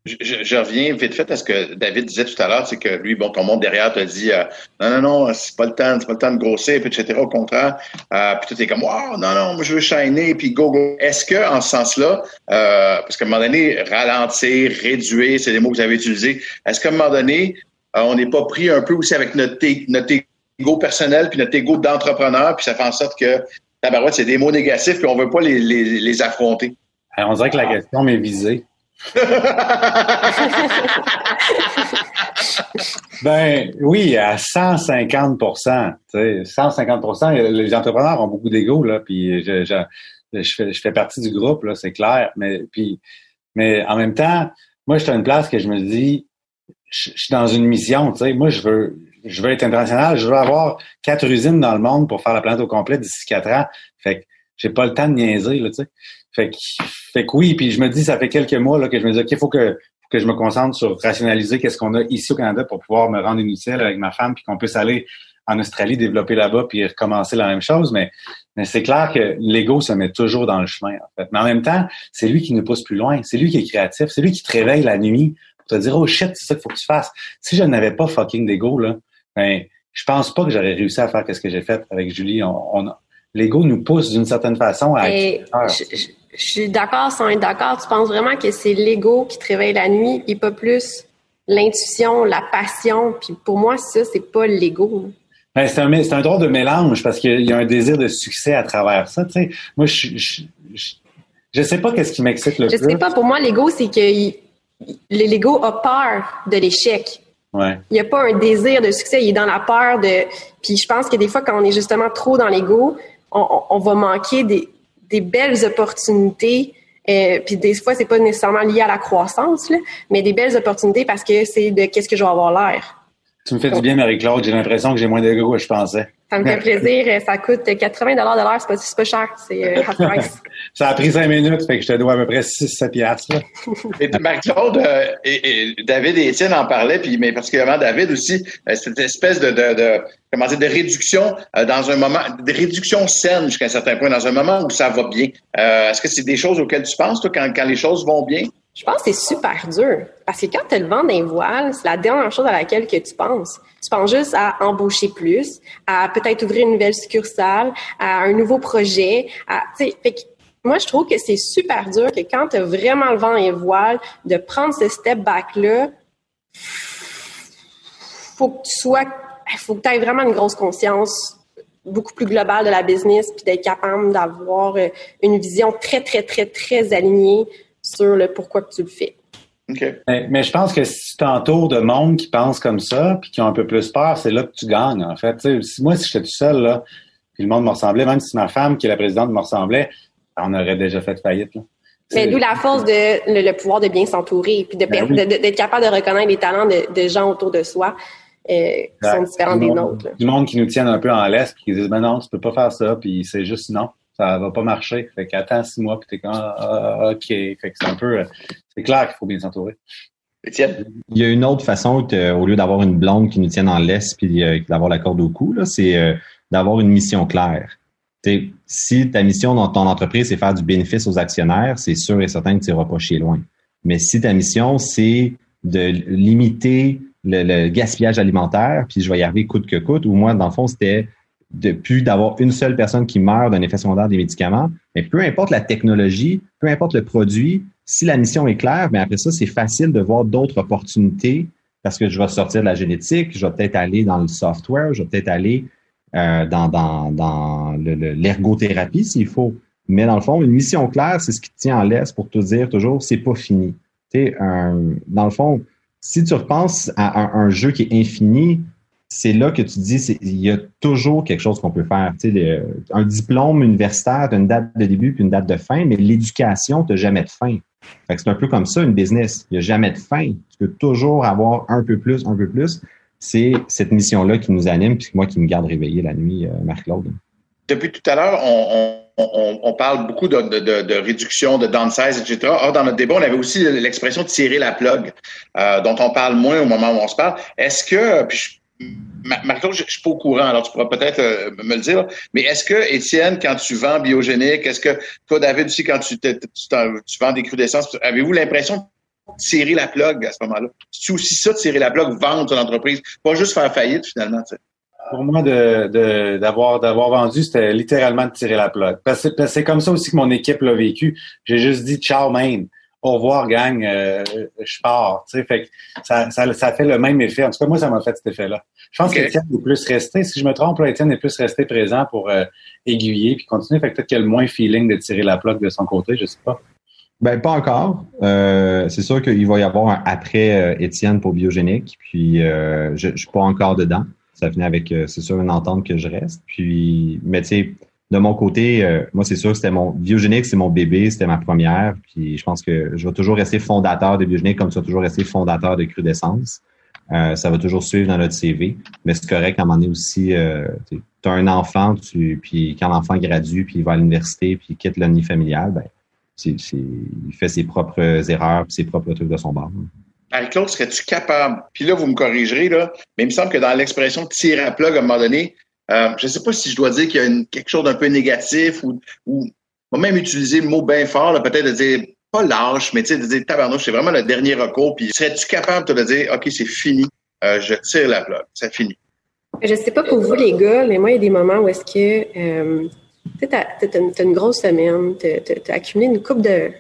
Je, je, reviens vite fait à ce que David disait tout à l'heure, c'est que lui, bon, ton monde derrière te dit euh, non, non, non, c'est pas le temps, c'est pas le temps de grossir, puis etc. Au contraire, euh, puis tu es comme wow, non, non, moi je veux shiner, puis go, go. Est-ce que en ce sens-là, euh, parce qu'à un moment donné, ralentir, réduire, c'est des mots que vous avez utilisés. Est-ce qu'à un moment donné, on n'est pas pris un peu aussi avec notre, notre ego personnel puis notre ego d'entrepreneur, puis ça fait en sorte que tabarouette, c'est des mots négatifs, puis on veut pas les, les, les affronter? on dirait que la question m'est visée. ben oui, à 150% 150% les entrepreneurs ont beaucoup d'ego, là, puis je, fais, partie du groupe, c'est clair. Mais, en même temps, moi, je suis à une place que je me dis, je, suis dans une mission. Moi, je veux, je veux être international, je veux avoir quatre usines dans le monde pour faire la planète au complet d'ici quatre ans. Fait que j'ai pas le temps de niaiser, là. Fait que, fait que oui, puis je me dis, ça fait quelques mois là, que je me dis, OK, il faut que, que je me concentre sur rationaliser qu'est-ce qu'on a ici au Canada pour pouvoir me rendre inutile avec ma femme, puis qu'on puisse aller en Australie, développer là-bas, puis recommencer la même chose. Mais, mais c'est clair que l'ego se met toujours dans le chemin, en fait. Mais en même temps, c'est lui qui nous pousse plus loin. C'est lui qui est créatif. C'est lui qui te réveille la nuit pour te dire, oh shit, c'est ça qu'il faut que tu fasses. Si je n'avais pas fucking d'ego, là, ben, je pense pas que j'aurais réussi à faire ce que j'ai fait avec Julie. On, l'ego nous pousse d'une certaine façon à je suis d'accord sans être d'accord. Tu penses vraiment que c'est l'ego qui te réveille la nuit et pas plus l'intuition, la passion? Puis pour moi, ça, c'est pas l'ego. Ben, c'est un, un drôle de mélange parce qu'il y a un désir de succès à travers ça. Tu sais. Moi, je, je, je, sais pas qu'est-ce qui m'excite le plus. Je sais pas. Pour moi, l'ego, c'est que l'ego a peur de l'échec. Ouais. Il n'y a pas un désir de succès, il est dans la peur de. Puis je pense que des fois, quand on est justement trop dans l'ego, on, on, va manquer des, des belles opportunités. Euh, puis des fois, c'est pas nécessairement lié à la croissance, mais des belles opportunités parce que c'est de qu'est-ce que je vais avoir l'air. Tu me fais du bien, Marie-Claude. J'ai l'impression que j'ai moins d'ego que je pensais. Ça me fait plaisir. Ça coûte 80 de l'heure. C'est pas, pas cher. C'est euh, half price. ça a pris cinq minutes, fait que je te dois à peu près 6-7 piastres. et puis Marc-Claude euh, et, David et Étienne en parlaient, puis mais particulièrement David aussi, euh, cette espèce de, de, de comment dire de réduction dans un moment, de réduction saine jusqu'à un certain point, dans un moment où ça va bien. Est-ce que c'est des choses auxquelles tu penses, toi, quand, quand les choses vont bien? Je pense que c'est super dur. Parce que quand tu le vent d'un voile, c'est la dernière chose à laquelle que tu penses. Tu penses juste à embaucher plus, à peut-être ouvrir une nouvelle succursale, à un nouveau projet. À, fait que moi, je trouve que c'est super dur que quand tu as vraiment le vent et voile, de prendre ce step back-là, faut que tu sois, faut que tu aies vraiment une grosse conscience beaucoup plus globale de la business, puis d'être capable d'avoir euh, une vision très, très, très, très alignée sur le pourquoi que tu le fais. Mais, je pense que si tu t'entoures de monde qui pense comme ça, puis qui ont un peu plus peur, c'est là que tu gagnes, en fait. moi, si j'étais tout seul, là, puis le monde me ressemblait, même si ma femme, qui est la présidente, me ressemblait, on aurait déjà fait faillite. Mais d'où la force de le, pouvoir de bien s'entourer, puis ben d'être capable de reconnaître les talents de, gens autour de soi euh, qui sont différents des nôtres. Du monde qui nous tiennent un peu en laisse, puis qui disent ben non, tu peux pas faire ça, puis c'est juste non ça va pas marcher. Fait qu'attends six mois, puis t'es comme, ah, ah, OK. Fait que c'est un peu, c'est clair qu'il faut bien s'entourer. Étienne? Il y a une autre façon, au lieu d'avoir une blonde qui nous tienne en laisse puis euh, d'avoir la corde au cou, c'est euh, d'avoir une mission claire. si ta mission dans ton entreprise, c'est faire du bénéfice aux actionnaires, c'est sûr et certain que tu n'iras pas chier loin. Mais si ta mission, c'est de limiter le, le, gaspillage alimentaire, puis je vais y arriver coûte que coûte, ou moi, dans le fond, c'était de plus d'avoir une seule personne qui meurt d'un effet secondaire des médicaments. Mais peu importe la technologie, peu importe le produit, si la mission est claire, mais après ça, c'est facile de voir d'autres opportunités parce que je vais sortir de la génétique, je vais peut-être aller dans le software, je vais peut-être aller euh, dans, dans, dans l'ergothérapie s'il faut. Mais dans le fond, une mission claire, c'est ce qui tient en laisse pour te dire toujours, c'est pas fini. Un, dans le fond, si tu repenses à un jeu qui est infini, c'est là que tu dis, il y a toujours quelque chose qu'on peut faire. Tu sais, un diplôme universitaire, tu une date de début puis une date de fin, mais l'éducation, tu jamais de fin. c'est un peu comme ça, une business. Il n'y a jamais de fin. Tu peux toujours avoir un peu plus, un peu plus. C'est cette mission-là qui nous anime, puis moi qui me garde réveillé la nuit, euh, Marc-Claude. Depuis tout à l'heure, on, parle beaucoup de, réduction, de downsize, etc. Or, dans notre débat, on avait aussi l'expression tirer la plug, euh, dont on parle moins au moment où on se parle. Est-ce que, Marc-Claude, je, ne suis pas au courant, alors tu pourras peut-être euh, me le dire. Mais est-ce que, Étienne, quand tu vends biogénique, est-ce que toi, David, aussi, quand tu, tu, vends des crues d'essence, avez-vous l'impression de tirer la plug à ce moment-là? C'est aussi ça, tirer la plug, vendre ton entreprise, pas juste faire faillite finalement. Pour moi, de, d'avoir, vendu, c'était littéralement de tirer la plug. Parce que c'est comme ça aussi que mon équipe l'a vécu. J'ai juste dit ciao, man. Au revoir, gang, euh, je pars. Tu sais, fait que ça, ça, ça, fait le même effet. En tout cas, moi, ça m'a fait cet effet-là. Je pense qu'Étienne est plus resté, si je me trompe, Étienne est plus resté présent pour euh, aiguiller puis continuer. Fait que peut-être qu'il a le moins feeling de tirer la plaque de son côté, je sais pas. Ben pas encore. Euh, c'est sûr qu'il va y avoir un après Étienne pour biogénique, puis je, je suis pas encore dedans. Ça venait avec, c'est sûr, une entente que je reste. Puis, mais tu sais, de mon côté, euh, moi, c'est sûr que c'était mon biogénique, c'est mon bébé, c'était ma première. Puis je pense que je vais toujours rester fondateur de biogénique comme tu vas toujours rester fondateur de crudescence. Euh, ça va toujours suivre dans notre CV. Mais c'est correct à un moment donné aussi, euh, tu as un enfant, tu, puis quand l'enfant gradue, puis il va à l'université, puis il quitte le nid familial, ben, c'est, il fait ses propres erreurs, puis ses propres trucs de son bord. Marie-Claude, serais-tu capable, puis là, vous me corrigerez, là, mais il me semble que dans l'expression tirer à plug, à un moment donné, euh, je ne sais pas si je dois dire qu'il y a quelque chose d'un peu négatif ou, même utiliser le mot bien fort, peut-être de dire pas lâche, mais tu sais, de dire tabarnouche, c'est vraiment le dernier recours. Puis serais-tu capable de dire OK, c'est fini, euh, je tire la plaque, c'est fini? Je sais pas pour vous les gars, mais moi, il y a des moments où est-ce que euh, tu as, une grosse semaine, tu as, accumulé une coupe de,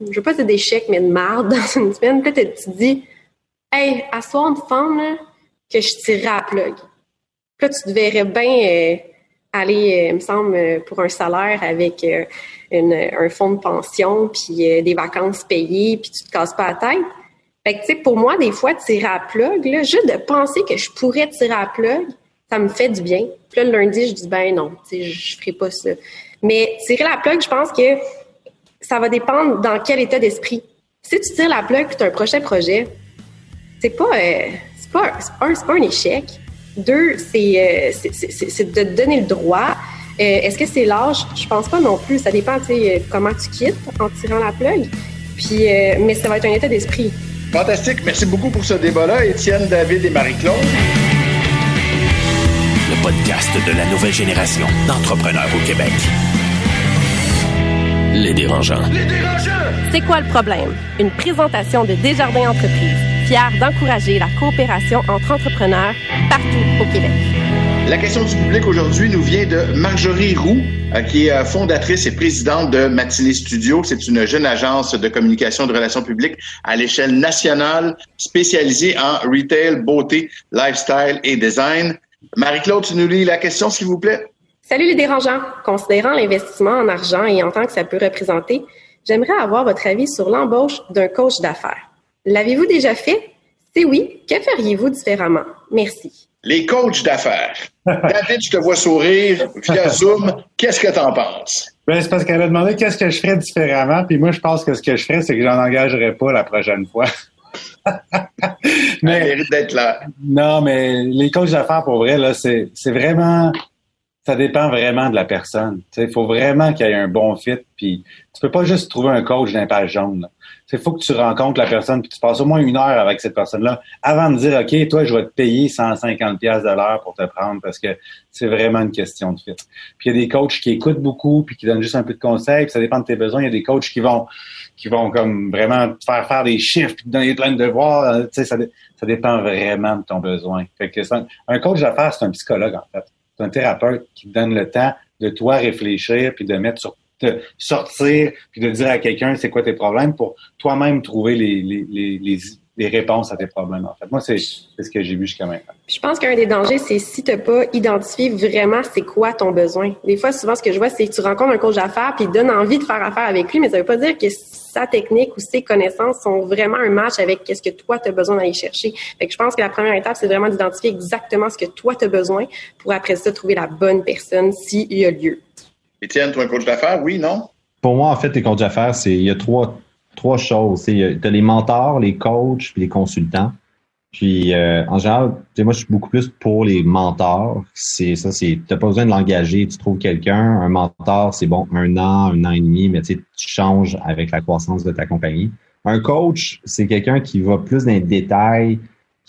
je veux pas dire d'échecs, mais de marde dans une semaine. Peut-être tu te dis, hey, à soir de femme, que je tirerai la plug. Là, tu devrais bien euh, aller, euh, il me semble, euh, pour un salaire avec un fonds de pension, puis des vacances payées, puis tu te casses pas la tête. Fait que, tu sais, pour moi, des fois, tirer à plug, là, juste de penser que je pourrais tirer à plug, ça me fait du bien. Puis là, le lundi, je dis, ben non, tu sais, je ferai pas ça. Mais tirer la plug, je pense que ça va dépendre dans quel état d'esprit. Si tu tires la plug, puis tu as un prochain projet, c'est pas, c'est pas, pas, pas un échec deux, euh, c'est de donner le droit. Euh, est-ce que c'est l'âge? Je pense pas non plus. Ça dépend, tu sais, euh, comment tu quittes en tirant la plug. Puis, mais ça va être un état d'esprit. Fantastique. Merci beaucoup pour ce débat-là, Étienne, David et Marie-Claude. Le podcast de la nouvelle génération d'entrepreneurs au Québec. Les dérangeants. Les dérangeants! C'est quoi le problème? Une présentation de Desjardins Entreprises fier d'encourager la coopération entre entrepreneurs partout au Québec. La question du public aujourd'hui nous vient de Marjorie Roux, euh, qui est euh, fondatrice et présidente de Matinée Studio. C'est une jeune agence de communication de relations publiques à l'échelle nationale spécialisée en retail, beauté, lifestyle et design. Marie-Claude, tu nous lis la question, s'il vous plaît? Salut les dérangeants. Considérant l'investissement en argent et en tant que ça peut représenter, j'aimerais avoir votre avis sur l'embauche d'un coach d'affaires. L'avez-vous déjà fait? Si oui, que feriez-vous différemment? Merci. Les coachs d'affaires. David, je te vois sourire via Zoom. Qu'est-ce que tu en penses? Ben, c'est parce qu'elle a demandé qu'est-ce que je ferais différemment. Puis moi, je pense que ce que je ferais, c'est que j'en engagerais pas la prochaine fois. mais, mérite d'être là. Non, mais les coachs d'affaires, pour vrai, là, c'est, c'est vraiment ça dépend vraiment de la personne. Il faut vraiment qu'il y ait un bon fit. Puis tu peux pas juste trouver un coach d'un page jaune. Il faut que tu rencontres la personne puis tu passes au moins une heure avec cette personne-là avant de dire OK, toi, je vais te payer 150 pièces de l'heure pour te prendre parce que c'est vraiment une question de fit. Puis il y a des coachs qui écoutent beaucoup puis qui donnent juste un peu de conseils. Puis ça dépend de tes besoins. Il y a des coachs qui vont qui vont comme vraiment te faire faire des chiffres puis te donner plein de devoirs. Ça, ça dépend vraiment de ton besoin. Fait que un, un coach d'affaires, c'est un psychologue en fait c'est un thérapeute qui te donne le temps de toi réfléchir puis de mettre sur de sortir puis de dire à quelqu'un c'est quoi tes problèmes pour toi-même trouver les, les, les, les, réponses à tes problèmes. En fait, moi c'est ce que j'ai vu jusqu'à maintenant. Je pense qu'un des dangers c'est si tu n'as pas identifié vraiment c'est quoi ton besoin. Des fois souvent ce que je vois c'est que tu rencontres un coach d'affaires puis il donne envie de faire affaire avec lui mais ça veut pas dire que sa technique ou ses connaissances sont vraiment un match avec qu'est-ce que toi, tu as besoin d'aller chercher. Fait que je pense que la première étape, c'est vraiment d'identifier exactement ce que toi, tu as besoin pour après ça trouver la bonne personne s'il y a lieu. Étienne, toi, un coach d'affaires, oui, non? Pour moi, en fait, les coachs d'affaires, c'est il y a trois, trois choses. Tu as les mentors, les coachs, puis les consultants. Puis euh, en général, moi je suis beaucoup plus pour les mentors. C'est ça, c'est t'as pas besoin de l'engager. Tu trouves quelqu'un, un mentor, c'est bon, un an, un an et demi, mais tu changes avec la croissance de ta compagnie. Un coach, c'est quelqu'un qui va plus dans les détails,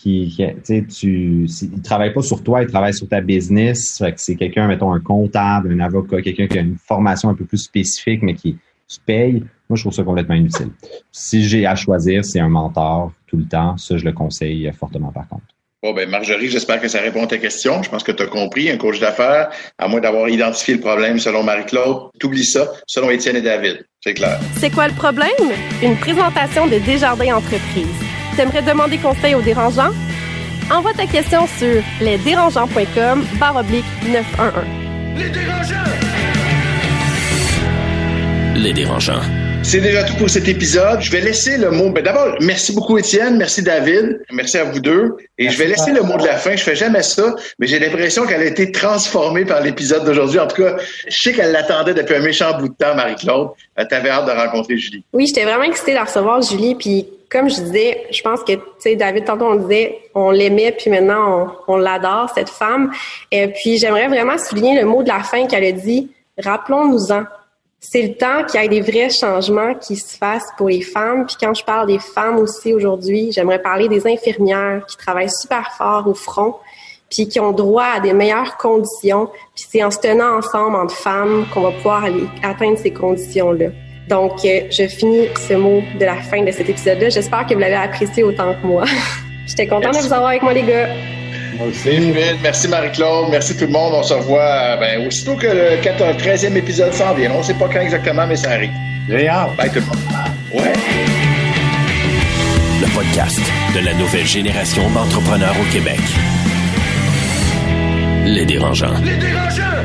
qui, tu sais, tu, il travaille pas sur toi, il travaille sur ta business. c'est quelqu'un, mettons, un comptable, un avocat, quelqu'un qui a une formation un peu plus spécifique, mais qui tu payes. Moi, je trouve ça complètement inutile. Si j'ai à choisir, c'est un mentor tout le temps. Ça, je le conseille fortement par contre. Bon, ben Marjorie, j'espère que ça répond à ta question. Je pense que tu as compris, un coach d'affaires, à moins d'avoir identifié le problème selon Marie-Claude, t'oublies ça, selon Étienne et David. C'est clair. C'est quoi le problème? Une présentation de Desjardins Entreprises. T'aimerais demander conseil aux dérangeants? Envoie ta question sur lesdérangeants.com barre oblique 911. Les dérangeants! Les dérangeants. C'est déjà tout pour cet épisode. Je vais laisser le mot. Ben d'abord, merci beaucoup Étienne, merci David, merci à vous deux. Et je vais laisser le mot de la fin. Je fais jamais ça, mais j'ai l'impression qu'elle a été transformée par l'épisode d'aujourd'hui. En tout cas, je sais qu'elle l'attendait depuis un méchant bout de temps, Marie-Claude. Euh, T'avais hâte de rencontrer Julie. Oui, j'étais vraiment excitée de recevoir Julie. Puis comme je disais, je pense que tu sais David tantôt on disait on l'aimait puis maintenant on, l'adore cette femme. Et puis j'aimerais vraiment souligner le mot de la fin qu'elle a dit. Rappelons-nous-en c'est le temps qu'il y ait des vrais changements qui se fassent pour les femmes. Puis quand je parle des femmes aussi aujourd'hui, j'aimerais parler des infirmières qui travaillent super fort au front, puis qui ont droit à des meilleures conditions. Puis c'est en se tenant ensemble entre femmes qu'on va pouvoir aller atteindre ces conditions-là. Donc, euh, je finis ce mot de la fin de cet épisode-là. J'espère que vous l'avez apprécié autant que moi. J'étais contente de vous avoir avec moi, les gars. Merci Marie-Claude. Merci tout le monde. On se revoit ben, aussitôt que le 13e épisode s'en vient. On ne sait pas quand exactement, mais ça arrive. Génial. Bye tout le monde. Ouais. Le podcast de la nouvelle génération d'entrepreneurs au Québec. Les dérangeants. Les dérangeants!